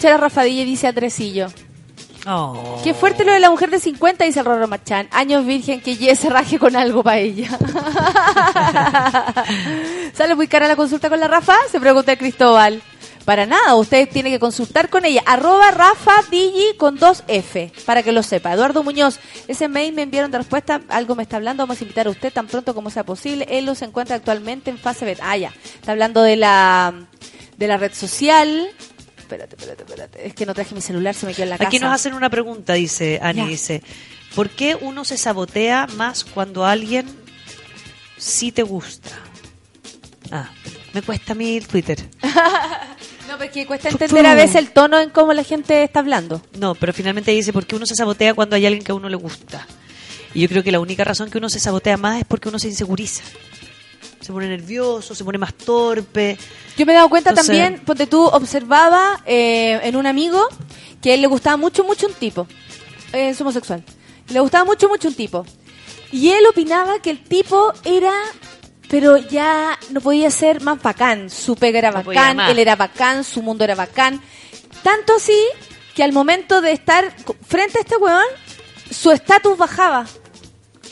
escuchar a y dice Andresillo. Oh. Qué fuerte lo de la mujer de 50, dice el Rorro Machán. Años virgen que Ye se raje con algo para ella. ¿Sale muy cara la consulta con la Rafa? Se pregunta el Cristóbal. Para nada, usted tiene que consultar con ella. Arroba Rafa Digi con dos F, para que lo sepa. Eduardo Muñoz, ese mail me enviaron de respuesta, algo me está hablando, vamos a invitar a usted tan pronto como sea posible. Él lo se encuentra actualmente en fase beta. Ah, ya. Está hablando de la, de la red social. Es que no traje mi celular, se me quedó en la casa. Aquí nos hacen una pregunta, dice Ani, Ya. dice, ¿por qué uno se sabotea más cuando alguien sí te gusta? Ah, me cuesta a mí el Twitter. No, No, porque cuesta entender a veces el tono en cómo la gente está hablando. No, pero finalmente dice por qué uno se sabotea cuando hay alguien que a uno le gusta. Y yo creo que la única razón que uno se sabotea más es porque uno se inseguriza. Se pone nervioso, se pone más torpe. Yo me he dado cuenta también, porque tú observaba eh, en un amigo que a él le gustaba mucho, mucho un tipo. Eh, Es homosexual. Le gustaba mucho, mucho un tipo. Y él opinaba que el tipo era, pero ya no podía ser más bacán. Su pega era No bacán, él era bacán, su mundo era bacán. Tanto así que al momento de estar frente a este weón, su estatus bajaba.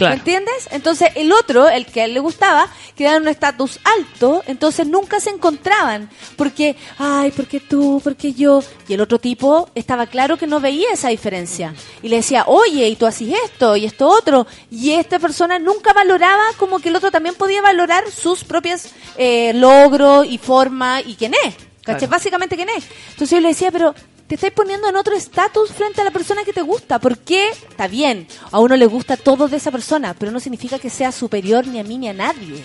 ¿Me entiendes? Entonces el otro, el que a él le gustaba, quedaba en un estatus alto, entonces nunca se encontraban. Porque, ay, porque tú, porque yo. Y el otro tipo estaba claro que no veía esa diferencia. Y le decía, oye, y tú haces esto y esto otro. Y esta persona nunca valoraba como que el otro también podía valorar sus propios eh, logros y forma y quién es. ¿Cachai? Claro. Básicamente quién es. Entonces yo le decía, pero te estás poniendo en otro estatus frente a la persona que te gusta. ¿Por qué? Está bien, a uno le gusta todo de esa persona, pero no significa que sea superior ni a mí ni a nadie.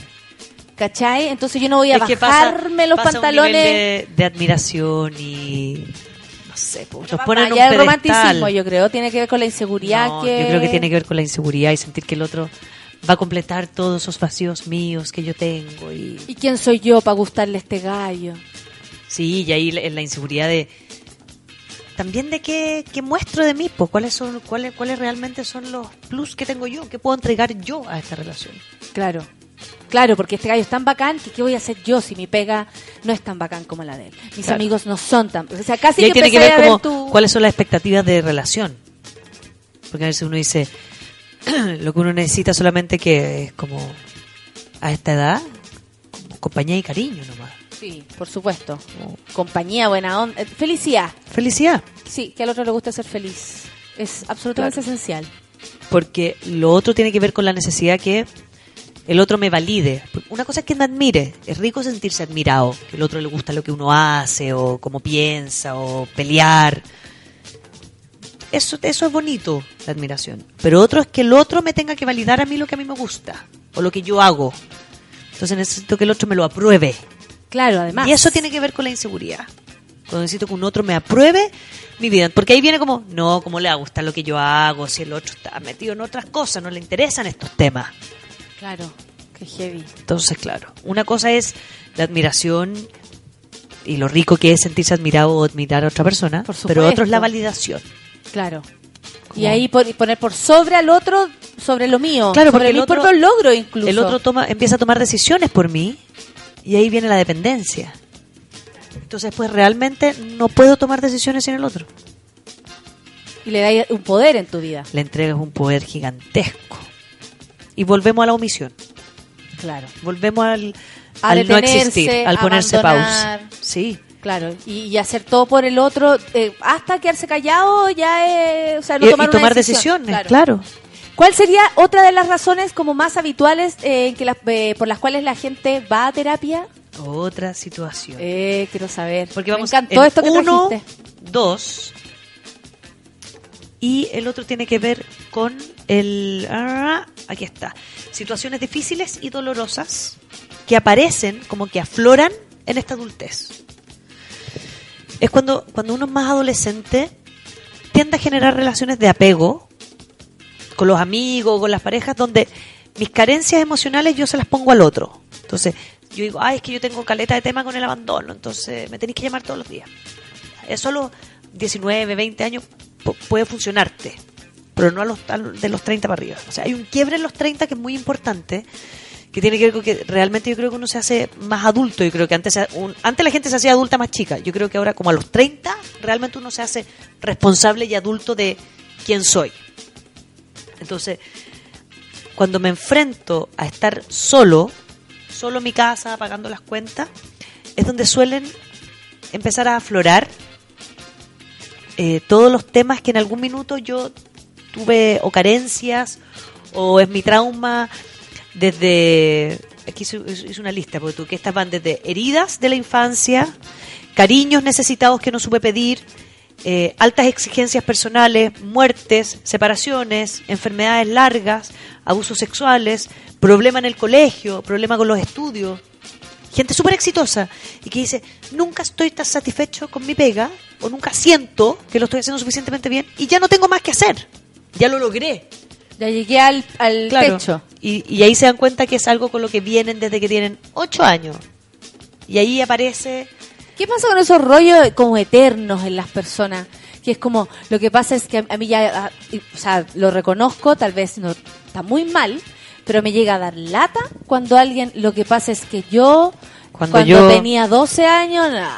¿Cachai? Entonces yo no voy a Es que pasa- bajarme los pasa un pantalones. nivel de, de admiración y. No sé, pues, nos ponen en un pedestal. romanticismo, yo creo. Tiene que ver con la inseguridad No, que... Yo creo que tiene que ver con la inseguridad y sentir que el otro va a completar todos esos vacíos míos que yo tengo. Y ¿Y quién soy yo para gustarle a este gallo? sí, y ahí la- la inseguridad de. También de qué, qué muestro de mí, pues cuáles son cuáles cuáles realmente son los plus que tengo yo, qué puedo entregar yo a esta relación. Claro. Claro, porque este gallo es tan bacán que ¿qué voy a hacer yo si mi pega no es tan bacán como la de él? Mis Claro. amigos no son tan... O sea, casi y ahí que tiene que ver a como tu- cuáles son las expectativas de relación. Porque a veces uno dice, lo que uno necesita solamente que es como a esta edad, como compañía y cariño nomás. Sí, por supuesto. Compañía, buena onda. eh, Felicidad. Felicidad. Sí, que al otro le gusta ser feliz. Es absolutamente esencial. Porque lo otro tiene que ver con la necesidad que el otro me valide. Una cosa es que me admire. Es rico sentirse admirado, que el otro le gusta lo que uno hace, o cómo piensa, o pelear. Eso, eso es bonito, la admiración. Pero otro es que el otro me tenga que validar a mí lo que a mí me gusta, o lo que yo hago. Entonces necesito que el otro me lo apruebe. Claro, además. Y eso tiene que ver con la inseguridad. Cuando necesito que un otro me apruebe mi vida. Porque ahí viene como, no, ¿cómo le va a gustar lo que yo hago? Si el otro está metido en otras cosas, no le interesan estos temas. Claro, qué heavy. Entonces, claro, una cosa es la admiración y lo rico que es sentirse admirado o admirar a otra persona, pero otro es la validación. Claro. Y ahí por- poner por sobre al otro, sobre lo mío. Claro, sobre porque el otro, propio logro incluso. el otro toma, empieza a tomar decisiones por mí y ahí viene la dependencia. Entonces, pues realmente no puedo tomar decisiones sin el otro. Y le da un poder en tu vida. Le entregas un poder gigantesco. Y volvemos a la omisión. Claro. Volvemos al, A al no existir, al ponerse pausa. Sí. Claro, y, y hacer todo por el otro, eh, hasta quedarse callado ya es, o sea, no Y- y tomar, tomar decisiones, claro. ¿Cuál sería otra de las razones como más habituales eh, que las- eh, por las cuales la gente va a terapia? Otra situación. Eh, quiero saber. Porque vamos encantó en esto que uno, trajiste. dos, y el otro tiene que ver con el... ah, aquí está. Situaciones difíciles y dolorosas que aparecen, como que afloran en esta adultez. Es cuando, cuando uno es más adolescente, tiende a generar relaciones de apego con los amigos, con las parejas, donde mis carencias emocionales yo se las pongo al otro. Entonces, yo digo, ay, es que yo tengo caleta de tema con el abandono, entonces me tenéis que llamar todos los días. Eso a los 19, 20 años pu- puede funcionarte, pero no a los, a de los 30 para arriba. O sea, hay un quiebre en los 30 que es muy importante, que tiene que ver con que realmente yo creo que uno se hace más adulto. Yo creo que antes, un- antes la gente se hacía adulta más chica. Yo creo que ahora como a los 30 realmente uno se hace responsable y adulto de quién soy. Entonces, cuando me enfrento a estar solo, solo en mi casa, pagando las cuentas, es donde suelen empezar a aflorar eh, todos los temas que en algún minuto yo tuve o carencias o es mi trauma desde aquí hice una lista porque tú que estas van desde heridas de la infancia cariños necesitados que no supe pedir eh, altas exigencias personales muertes separaciones enfermedades largas abusos sexuales problema en el colegio problema con los estudios gente súper exitosa y que dice, nunca estoy tan satisfecho con mi pega o nunca siento que lo estoy haciendo suficientemente bien y ya no tengo más que hacer. Ya lo logré. Ya llegué al, al Claro. techo. Y, y ahí se dan cuenta que es algo con lo que vienen desde que tienen ocho años. Y ahí aparece... ¿Qué pasa con esos rollos como eternos en las personas? Que es como, lo que pasa es que a, mí ya, ah, o sea, lo reconozco, tal vez no está muy mal, pero me llega a dar lata cuando alguien, lo que pasa es que yo, Cuando cuando, yo- tenía 12 años, nah,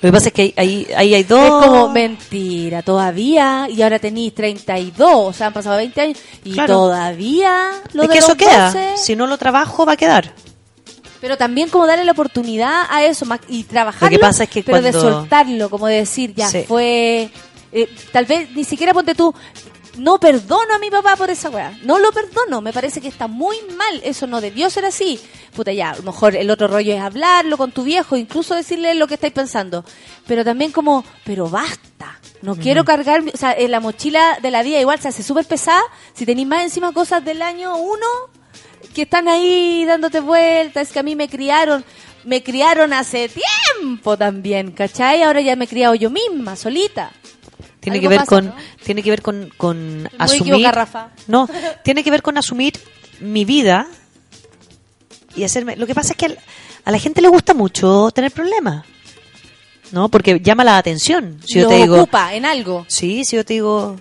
Lo que pasa es que ahí, ahí, hay dos... es como mentira, todavía, y ahora tenéis 32, o sea, han pasado 20 años, y Claro. todavía lo es de que eso queda. 12. Si no lo trabajo, va a quedar. Pero también como darle la oportunidad a eso y trabajarlo, Lo que pasa es que pero de soltarlo, como de decir, ya Sí. fue... eh, tal vez ni siquiera ponte tú, no perdono a mi papá por esa weá. No lo perdono, me parece que está muy mal. Eso no debió ser así. Puta, ya, a lo mejor el otro rollo es hablarlo con tu viejo, incluso decirle lo que estáis pensando. Pero también como, pero basta. No quiero cargar, o sea, en la mochila de la vida igual se hace súper pesada. Si tenéis más encima cosas del año uno, que están ahí dándote vueltas, es que a mí me criaron, me criaron hace tiempo también, ¿cachai? Ahora ya me he criado yo misma, solita. Tiene que ver pasa, con ¿no? tiene que ver con, con asumir Rafa. no tiene que ver con asumir mi vida y hacerme lo que pasa es que al- a la gente le gusta mucho tener problemas no porque llama la atención si yo te digo ocupa en algo. sí si yo te digo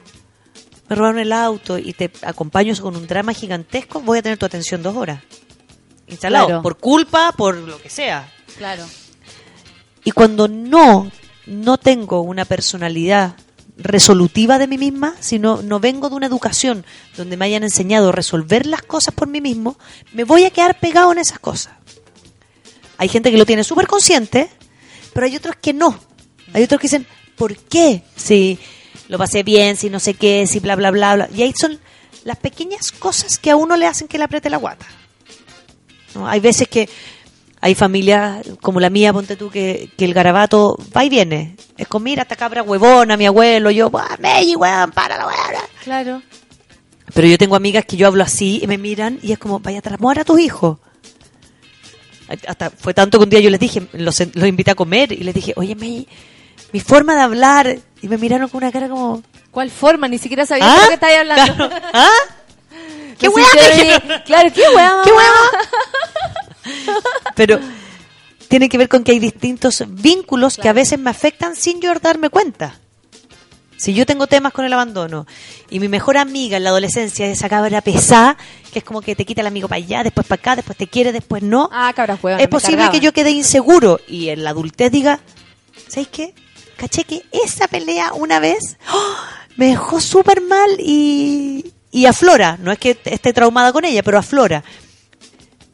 me robaron el auto y te acompaño con un drama gigantesco voy a tener tu atención dos horas instalado Claro. por culpa por lo que sea Claro. y cuando no, no tengo una personalidad resolutiva de mí misma, sino no vengo de una educación donde me hayan enseñado a resolver las cosas por mí mismo, me voy a quedar pegado en esas cosas. Hay gente que lo tiene súper consciente, pero hay otros que no. Hay otros que dicen, ¿por qué? Si lo pasé bien, si no sé qué, si bla, bla, bla, bla. Y ahí son las pequeñas cosas que a uno le hacen que le apriete la guata. ¿no? Hay veces que hay familias como la mía, ponte tú, que, que el garabato va y viene. Es como, mira, esta cabra huevona, mi abuelo, yo, "Buah, Meji, weón, para la weón. Claro. Pero yo tengo amigas que yo hablo así y me miran y es como, vaya a tramar a tus hijos. Hasta fue tanto que un día yo les dije, los, los invité a comer y les dije, oye, Meji, mi forma de hablar. Y me miraron con una cara como, ¿Cuál forma? Ni siquiera sabía ¿Ah? de lo que estáis hablando. ¿ah? ¿Qué weá? Claro, ¿qué weá? ¿Qué mamá? Pero tiene que ver con que hay distintos vínculos que a veces me afectan sin yo darme cuenta. Si yo tengo temas con el abandono y mi mejor amiga en la adolescencia es esa cabra pesada, que es como que te quita el amigo para allá, después para acá, después te quiere, después no, Ah, cabra huevona, es posible cargaba. que yo quede inseguro y en la adultez diga, ¿sabes qué? Caché que esa pelea una vez ¡oh! me dejó súper mal y, y aflora. No es que esté traumada con ella, pero aflora.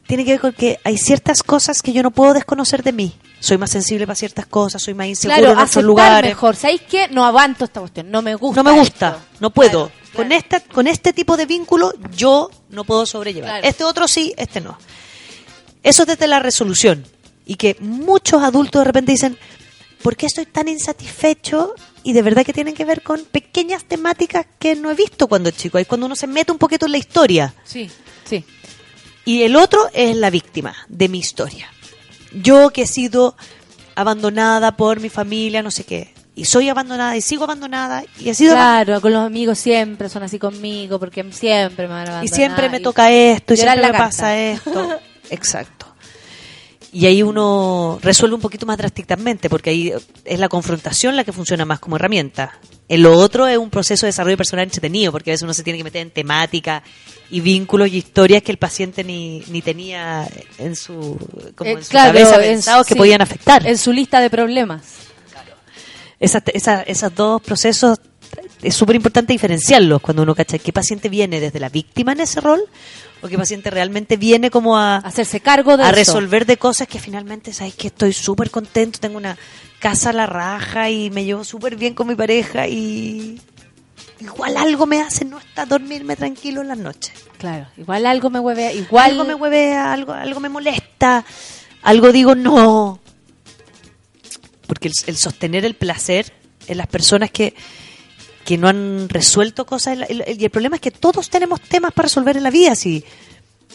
Tiene que ver con que hay ciertas cosas que yo no puedo desconocer de mí. Soy más sensible para ciertas cosas, soy más inseguro Claro, en otros lugares. mejor. ¿Sabéis qué? No aguanto esta cuestión. No me gusta. No me gusta, esto. no puedo. Con, esta, con este tipo de vínculo yo no puedo sobrellevar. Este otro sí, este no. Eso desde la resolución. Y que muchos adultos de repente dicen, ¿por qué estoy tan insatisfecho? Y de verdad que tienen que ver con pequeñas temáticas que no he visto cuando chico. Ahí cuando uno se mete un poquito en la historia. Sí, sí. Y el otro es la víctima de mi historia. Yo que he sido abandonada por mi familia, no sé qué. Y soy abandonada y sigo abandonada y he sido Claro, con los amigos siempre son así conmigo porque siempre me van a abandonar. y siempre me toca esto y siempre me pasa esto. Exacto. Y ahí uno resuelve un poquito más drásticamente, porque ahí es la confrontación la que funciona más como herramienta. En lo otro es un proceso de desarrollo personal entretenido, porque a veces uno se tiene que meter en temática y vínculos y historias que el paciente ni, ni tenía en su, como Eh, en su claro, cabeza en- pensados que sí, podían afectar. En su lista de problemas. Esas, esa- esos dos procesos es súper importante diferenciarlos cuando uno cacha qué paciente viene desde la víctima en ese rol o qué paciente realmente viene como a hacerse cargo de a eso. resolver de cosas que finalmente sabes que estoy súper contento tengo una casa a la raja y me llevo súper bien con mi pareja y igual algo me hace no estar dormirme tranquilo en las noches. Claro, igual algo me hueve, igual algo me huevea algo algo me molesta algo digo no. Porque el, el sostener el placer en las personas que que no han resuelto cosas y el problema es que todos tenemos temas para resolver en la vida si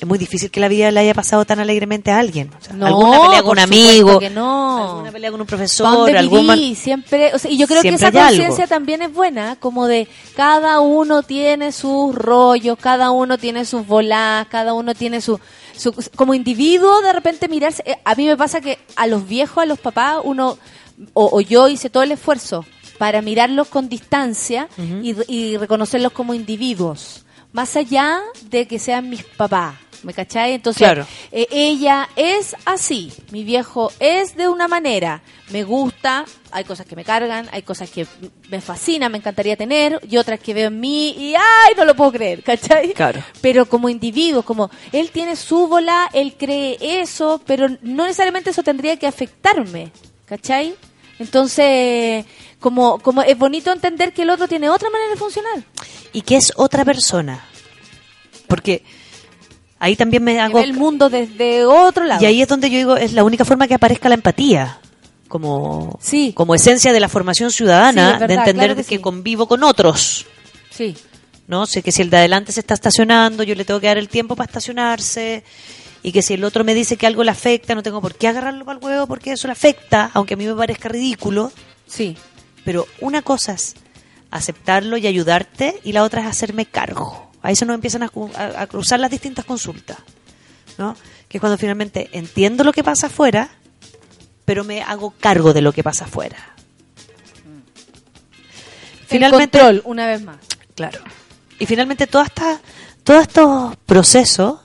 es muy difícil que la vida le haya pasado tan alegremente a alguien. O sea, No, alguna pelea con un amigo, que no. alguna pelea con un ¿Pa' profesor, algún siempre, o sea, y yo creo que esa conciencia también es buena, como de cada uno tiene sus rollos, cada uno tiene sus voladas, cada uno tiene su, su como individuo de repente mirarse. eh, A mí me pasa que a los viejos, a los papás, uno o, o yo hice todo el esfuerzo para mirarlos con distancia y, y reconocerlos como individuos, más allá de que sean mis papás. ¿Me cachai? Entonces, Claro. eh, ella es así, mi viejo es de una manera, me gusta, hay cosas que me cargan, hay cosas que me fascinan, me encantaría tener, y otras que veo en mí y ¡ay! No lo puedo creer, ¿cachai? Claro. Pero como individuo, como él tiene su bola, él cree eso, pero no necesariamente eso tendría que afectarme, ¿cachai? Entonces, como, como es bonito entender que el otro tiene otra manera de funcionar. y que es otra persona. Porque ahí también me hago el mundo desde otro lado. Y ahí es donde yo digo, es la única forma que aparezca la empatía. Como, como esencia de la formación ciudadana, Sí, verdad, de entender claro que que, sí. convivo con otros. Sí. ¿no? Sé que si el de adelante se está estacionando, yo le tengo que dar el tiempo para estacionarse. Y que si el otro me dice que algo le afecta, no tengo por qué agarrarlo para el huevo porque eso le afecta, aunque a mí me parezca ridículo. Sí. Pero una cosa es aceptarlo y ayudarte, y la otra es hacerme cargo. Ahí se nos empiezan a, cu- a- a cruzar las distintas consultas. ¿no? Que es cuando finalmente entiendo lo que pasa afuera, pero me hago cargo de lo que pasa afuera. Finalmente, El control, una vez más. Claro. Y finalmente toda esta, todos estos procesos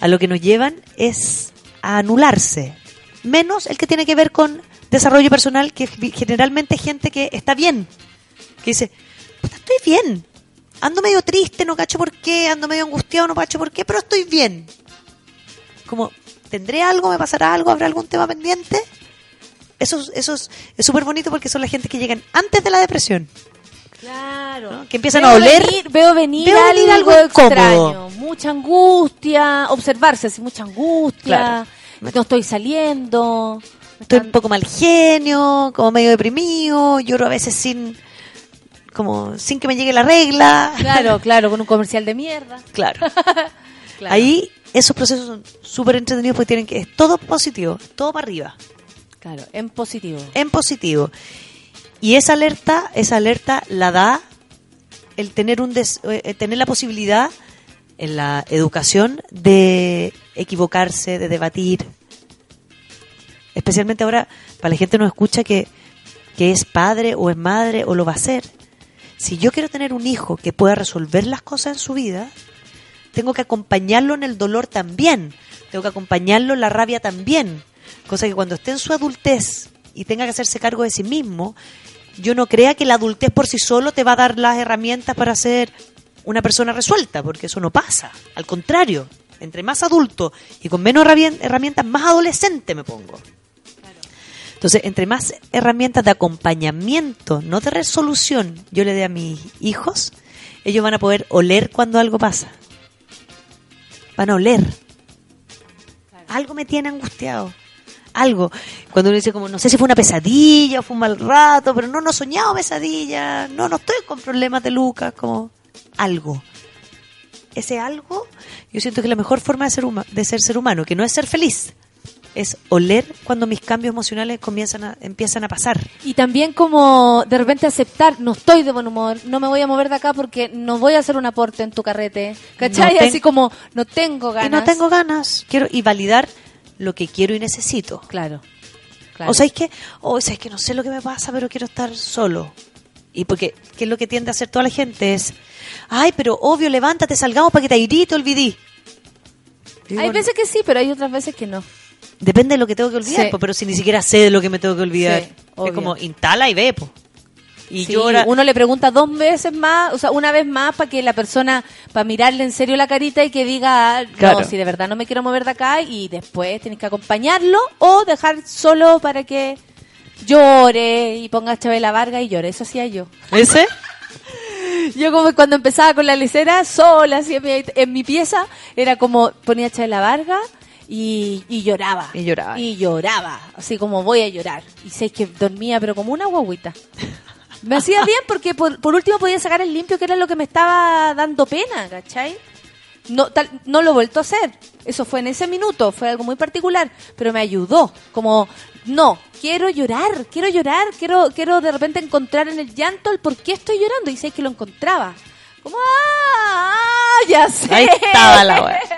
a lo que nos llevan es a anularse. Menos el que tiene que ver con desarrollo personal, que es generalmente gente que está bien. Que dice, "Puta, estoy bien. Ando medio triste, no cacho por qué, ando medio angustiado, no cacho por qué, pero estoy bien. Como, ¿tendré algo? ¿Me pasará algo? ¿Habrá algún tema pendiente? Eso, es- eso es es súper bonito porque son la gente que llegan antes de la depresión. Claro. Que empiezan Veo a oler. venir- veo venir, veo venir algo, algo extraño. incómodo. Mucha angustia. Observarse así, mucha angustia. Claro. No estoy saliendo. Estoy un poco mal genio, como medio deprimido, lloro a veces sin como sin que me llegue la regla. Claro, claro, con un comercial de mierda. Claro. Claro. Ahí esos procesos son súper entretenidos porque tienen que es todo positivo, todo para arriba, Claro, en positivo. en positivo. Y esa alerta, esa alerta la da el tener un des- eh, tener la posibilidad en la educación de equivocarse, de debatir. Especialmente ahora, para la gente que nos escucha que, que es padre o es madre o lo va a ser. Si yo quiero tener un hijo que pueda resolver las cosas en su vida, tengo que acompañarlo en el dolor también. Tengo que acompañarlo en la rabia también. Cosa que cuando esté en su adultez y tenga que hacerse cargo de sí mismo, yo no crea que la adultez por sí solo te va a dar las herramientas para ser una persona resuelta, porque eso no pasa. Al contrario, entre más adulto y con menos herrami- herramientas, más adolescente me pongo. Entonces, entre más herramientas de acompañamiento, no de resolución, yo le dé a mis hijos, ellos van a poder oler cuando algo pasa. Van a oler. Algo me tiene angustiado. Algo. Cuando uno dice como, no sé si fue una pesadilla o fue un mal rato, pero no, no he soñado pesadilla. No, no estoy con problemas de Lucas, como algo. Ese algo, yo siento que la mejor forma de ser, de ser ser humano, que no es ser feliz, es oler cuando mis cambios emocionales comienzan a, empiezan a pasar. Y también como de repente aceptar, no estoy de buen humor, no me voy a mover de acá porque no voy a hacer un aporte en tu carrete. ¿Cachai? No ten- Así como, no tengo ganas. Y no tengo ganas. Quiero y validar lo que quiero y necesito. Claro. claro. O sea, es que, o sea, es que no sé lo que me pasa, pero quiero estar solo. Y porque, ¿qué es lo que tiende a hacer toda la gente? Es, ay, pero obvio, levántate, salgamos para que te iré y te olvidé. Yo Hay veces que sí, pero hay otras veces que no. Depende de lo que tengo que olvidar, Sí. po, pero si ni siquiera sé de lo que me tengo que olvidar. Sí, es obvio. como, instala y ve, po. Y Sí, ahora, uno le pregunta dos veces más, o sea, una vez más para que la persona, para mirarle en serio la carita y que diga, no, Claro. si de verdad no me quiero mover de acá y después tienes que acompañarlo o dejar solo para que llore y ponga Chabela Varga y llore. Eso hacía yo. ¿ese? Yo como cuando empezaba con la lecera, sola, así en mi, en mi pieza, era como ponía Chabela Varga y, y lloraba. Y lloraba. Y lloraba, así como voy a llorar. Y sé que dormía, pero como una guaguita. Me hacía bien porque por, por último podía sacar el limpio, que era lo que me estaba dando pena, ¿cachai? No, tal- no lo he vuelto a hacer. Eso fue en ese minuto, fue algo muy particular, pero me ayudó. Como, no, quiero llorar, quiero llorar, quiero, quiero de repente encontrar en el llanto el por qué estoy llorando. Y sé que lo encontraba. Como, ah, ah, ya sé. Ahí estaba la wea.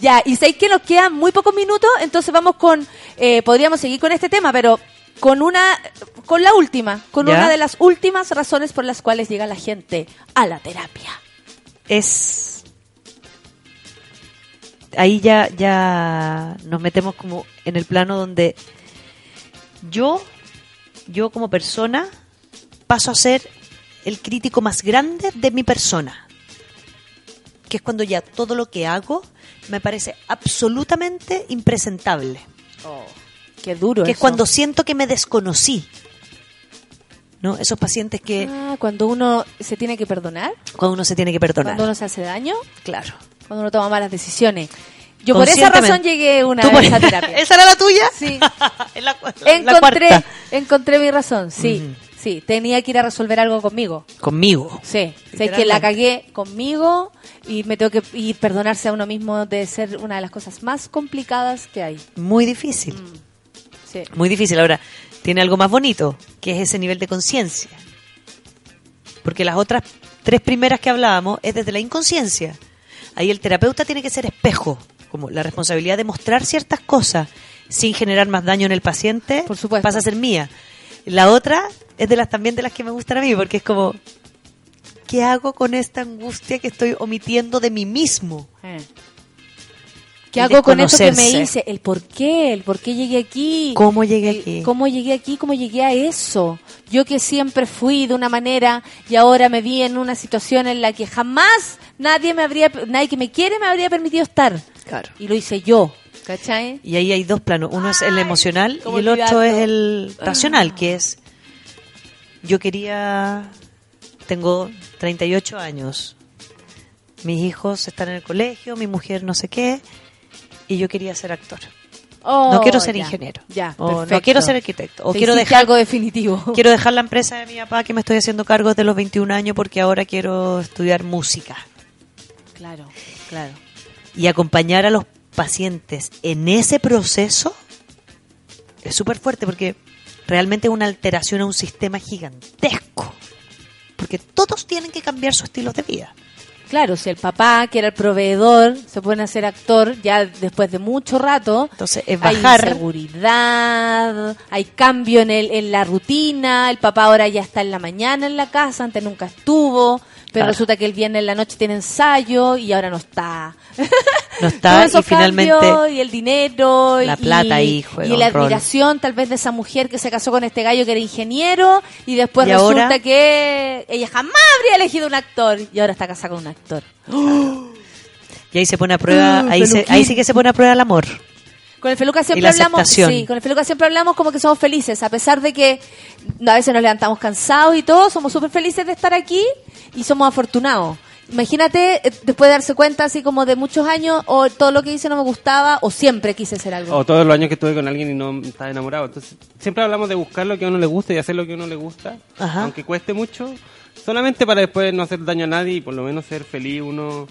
Ya, y sé que nos quedan muy pocos minutos, entonces vamos con, eh, podríamos seguir con este tema, pero con una, con la última, con ¿Ya? una de las últimas razones por las cuales llega la gente a la terapia. Es. Ahí ya, ya nos metemos como en el plano donde yo, yo como persona, paso a ser el crítico más grande de mi persona. Que es cuando ya todo lo que hago me parece absolutamente impresentable. Qué duro Que es cuando siento que me desconocí. ¿No? Esos pacientes que Ah, cuando uno se tiene que perdonar, cuando uno se tiene que perdonar. cuando uno se hace daño, Claro. Cuando uno toma malas decisiones. Yo por esa razón llegué una ¿Tú vez por- a terapia. ¿Esa era la tuya? Sí. la, encontré, cuarta. encontré mi razón, sí. Sí, tenía que ir a resolver algo conmigo. Conmigo. Sí, sé que Literalmente. la cagué conmigo y me tengo que y perdonarse a uno mismo de ser una de las cosas más complicadas que hay. Muy difícil. Sí. Muy difícil. Ahora, tiene algo más bonito, que es ese nivel de conciencia. Porque las otras tres primeras que hablábamos es desde la inconsciencia. Ahí el terapeuta tiene que ser espejo, como la responsabilidad de mostrar ciertas cosas sin generar más daño en el paciente, Por supuesto. pasa a ser mía. La otra es de las también de las que me gustan a mí, porque es como, ¿qué hago con esta angustia que estoy omitiendo de mí mismo? Eh. ¿Qué hago con eso que me hice? El por qué, el por qué llegué aquí. ¿Cómo llegué El aquí? ¿Cómo llegué aquí? ¿Cómo llegué a eso? Yo que siempre fui de una manera y ahora me vi en una situación en la que jamás nadie me habría, nadie que me quiere me habría permitido estar. Claro. Y lo hice yo, ¿cachai? Y ahí hay dos planos. Uno es el emocional y el otro es el racional, que es yo quería tengo 38 años. Mis hijos están en el colegio, mi mujer no sé qué y yo quería ser actor. Oh, no quiero ser ya, ingeniero. Ya, o no quiero ser arquitecto o Te quiero dejar algo definitivo. quiero dejar la empresa de mi papá que me estoy haciendo cargo desde los 21 años porque ahora quiero estudiar música. Claro, claro. y acompañar a los pacientes en ese proceso es súper fuerte porque realmente es una alteración a un sistema gigantesco. Porque todos tienen que cambiar su estilo de vida. Claro, si el papá, que era el proveedor, se pone a ser actor ya después de mucho rato, Entonces es hay bajar. inseguridad, hay cambio en, el, en la rutina, el papá ahora ya está en la mañana en la casa, antes nunca estuvo, pero Claro. resulta que el viernes en la noche tiene ensayo y ahora no está. No está y finalmente y el dinero la y- plata ahí juega y la rol. admiración tal vez de esa mujer que se casó con este gallo que era ingeniero y después Y resulta ahora- que ella jamás habría elegido un actor y ahora está casada con un actor. y ahí se pone a prueba, Ah, ahí, se- ahí sí que se pone a prueba el amor. Con el Feluca siempre la hablamos, sí, con el Feluca siempre hablamos como que somos felices, a pesar de que a veces nos levantamos cansados y todo, somos súper felices de estar aquí y somos afortunados. Imagínate eh, después de darse cuenta así como de muchos años o todo lo que hice no me gustaba o siempre quise hacer algo. O todos los años que estuve con alguien y no estaba enamorado. Entonces, siempre hablamos de buscar lo que a uno le gusta y hacer lo que a uno le gusta, Ajá. aunque cueste mucho, solamente para después no hacer daño a nadie y por lo menos ser feliz uno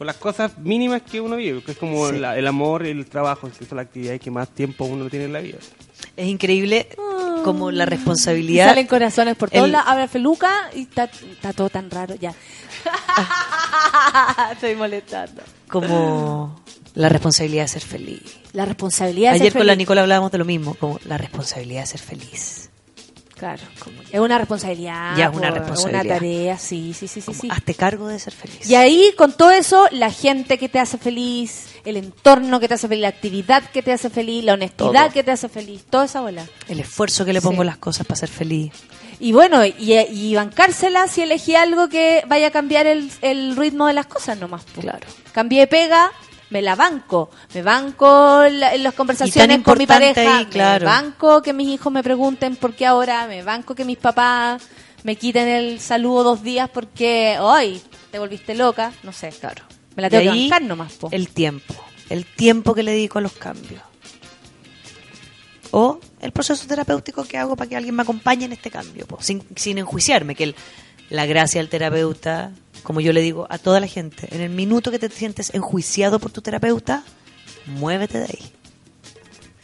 con las cosas mínimas que uno vive, que es como Sí. la- el amor y el trabajo, que son las actividades que más tiempo uno tiene en la vida. Es increíble como la Y responsabilidad. salen corazones por todos el- lados, habla Feluca y está, está todo tan raro, ya. Estoy molestando. como la responsabilidad de ser feliz. La responsabilidad de Ayer ser con la. Nicola hablábamos de lo mismo, como la responsabilidad de ser feliz. Claro, es una responsabilidad. Ya es una po, responsabilidad. Una tarea, sí, sí, sí, sí. sí. Hazte cargo de ser feliz. Y ahí, con todo eso, la gente que te hace feliz, el entorno que te hace feliz, la actividad que te hace feliz, la honestidad Todo. que te hace feliz, toda esa bola. El esfuerzo que le pongo Sí. las cosas para ser feliz. Y bueno, y, y bancársela si elegí algo que vaya a cambiar el, el ritmo de las cosas nomás. po. Claro. Cambié de pega, me la banco. Me banco la- en las conversaciones con mi pareja. claro. Me banco que mis hijos me pregunten por qué ahora. Me banco que mis papás me quiten el saludo dos días porque hoy te volviste loca. No sé, claro. Me la Y tengo que ahí, bancar nomás. po. El tiempo. El tiempo que le dedico a los cambios. O el proceso terapéutico que hago para que alguien me acompañe en este cambio, po, sin, sin enjuiciarme, que el la gracia del terapeuta, como yo le digo a toda la gente, en el minuto que te sientes enjuiciado por tu terapeuta, muévete de ahí.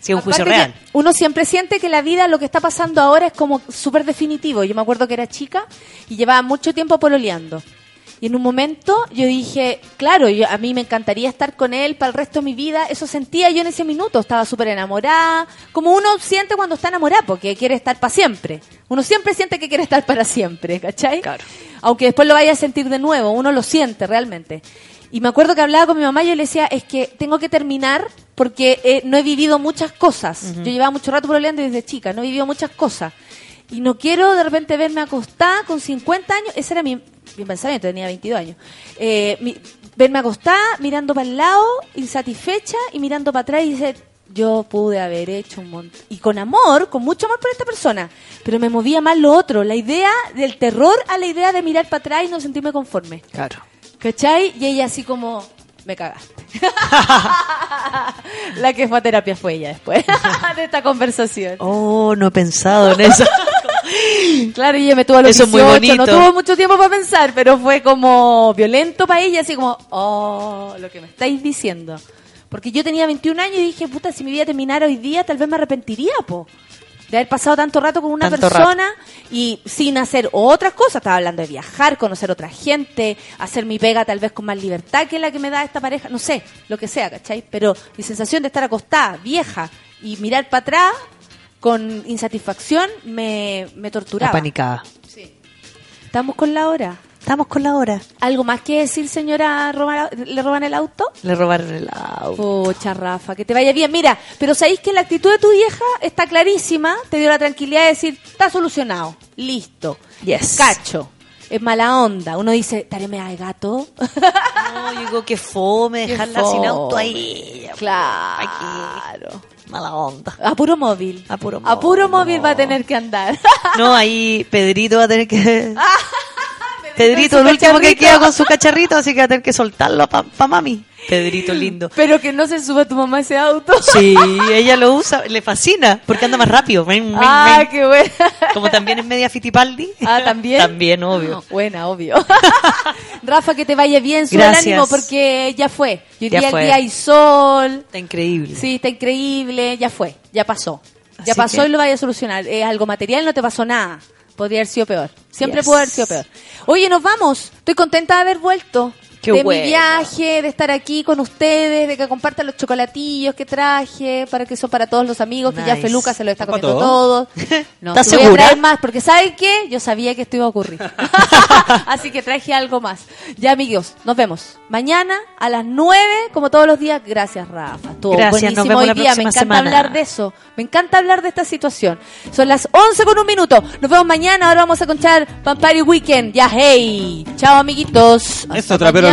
Si es un juicio real. Uno siempre siente que la vida, lo que está pasando ahora es como súper definitivo. Yo me acuerdo que era chica y llevaba mucho tiempo pololeando. Y en un momento yo dije, claro, yo, a mí me encantaría estar con él para el resto de mi vida. Eso sentía yo en ese minuto. Estaba súper enamorada. Como uno siente cuando está enamorado, porque quiere estar para siempre. Uno siempre siente que quiere estar para siempre, ¿cachai? Aunque después lo vaya a sentir de nuevo, uno lo siente realmente. Y me acuerdo que hablaba con mi mamá y yo le decía, es que tengo que terminar porque eh, no he vivido muchas cosas. Yo llevaba mucho rato pololeando desde chica, no he vivido muchas cosas. Y no quiero de repente verme acostada con 50 años, ese era mi, mi pensamiento, tenía 22 años. Eh, mi- verme acostada, mirando para el lado, insatisfecha y mirando para atrás y decir, yo pude haber hecho un montón. Y con amor, con mucho amor por esta persona. Pero me movía más lo otro, la idea del terror a la idea de mirar para atrás y no sentirme conforme. Claro. ¿Cachai? Y ella así como, me cagaste. la que fue a terapia fue ella después de esta conversación. Oh, no he pensado en eso. Claro, y ella me tuvo a los Eso es muy 18, bonito. no tuvo mucho tiempo para pensar, pero fue como violento para ella, así como, oh, lo que me estáis diciendo. Porque yo tenía 21 años y dije, puta, si mi vida terminara hoy día, tal vez me arrepentiría, po. De haber pasado tanto rato con una Tanto persona y sin hacer otras cosas. Estaba hablando de viajar, conocer otra gente, hacer mi pega tal vez con más libertad que la que me da esta pareja. No sé, lo que sea, ¿cachai? Pero mi sensación de estar acostada, vieja, y mirar para atrás con insatisfacción me, me torturaba. Apanicada. ¿Estamos con la hora? Estamos con la hora. ¿Algo más que decir, señora? roba- ¿Le roban el auto? Le robaron el auto. Pucha, Rafa, que te vaya bien. Mira, pero sabéis que la actitud de tu vieja está clarísima. Te dio la tranquilidad de decir, está solucionado. Listo. Yes. Cacho. Es mala onda. Uno dice, tareme al gato. No, yo digo que fome dejarla Qué sin fome. auto ahí. Claro. Mala onda. A puro móvil. A puro A puro móvil va a tener que andar. No, ahí Pedrito va a tener que... Ah, Pedrito, el su último que queda con su cacharrito, así que va a tener que soltarlo para pa mami. Pedrito lindo. Pero que no se suba tu mamá a ese auto. Sí, ella lo usa, le fascina, porque anda más rápido. Ven, ven, Ah, ven. qué buena. Como también es media Fitipaldi. Ah, también. También, obvio. Buena, obvio. Rafa, que te vaya bien, sube Gracias. el ánimo porque ya fue. Y hoy Ya día fue. el día hay sol. Está increíble. Sí, está increíble, ya fue, ya pasó. Ya Así pasó que- y lo vaya a solucionar. Es algo material, no te pasó nada. Podría haber sido peor. Siempre Yes. pudo haber sido peor. Oye, nos vamos. Estoy contenta de haber vuelto. Qué de mi viaje, de estar aquí con ustedes, de que compartan los chocolatillos que traje, para que son para todos los amigos, que ya. Feluca se lo está ¿Para comiendo todos? todos. No, ¿Estás sí voy a segura? traer más, porque ¿saben qué? Yo sabía que esto iba a ocurrir. Así que traje algo más. Ya, amigos, nos vemos. Mañana a las 9, como todos los días. Gracias, Rafa. Estuvo Gracias, nos buenísimo vemos hoy la día. Me encanta semana. hablar de eso. Me encanta hablar de esta situación. Son las 11 con un minuto. Nos vemos mañana. Ahora vamos a conchar Vampire Weekend. Ya, hey. Chao, amiguitos. Hasta trapero,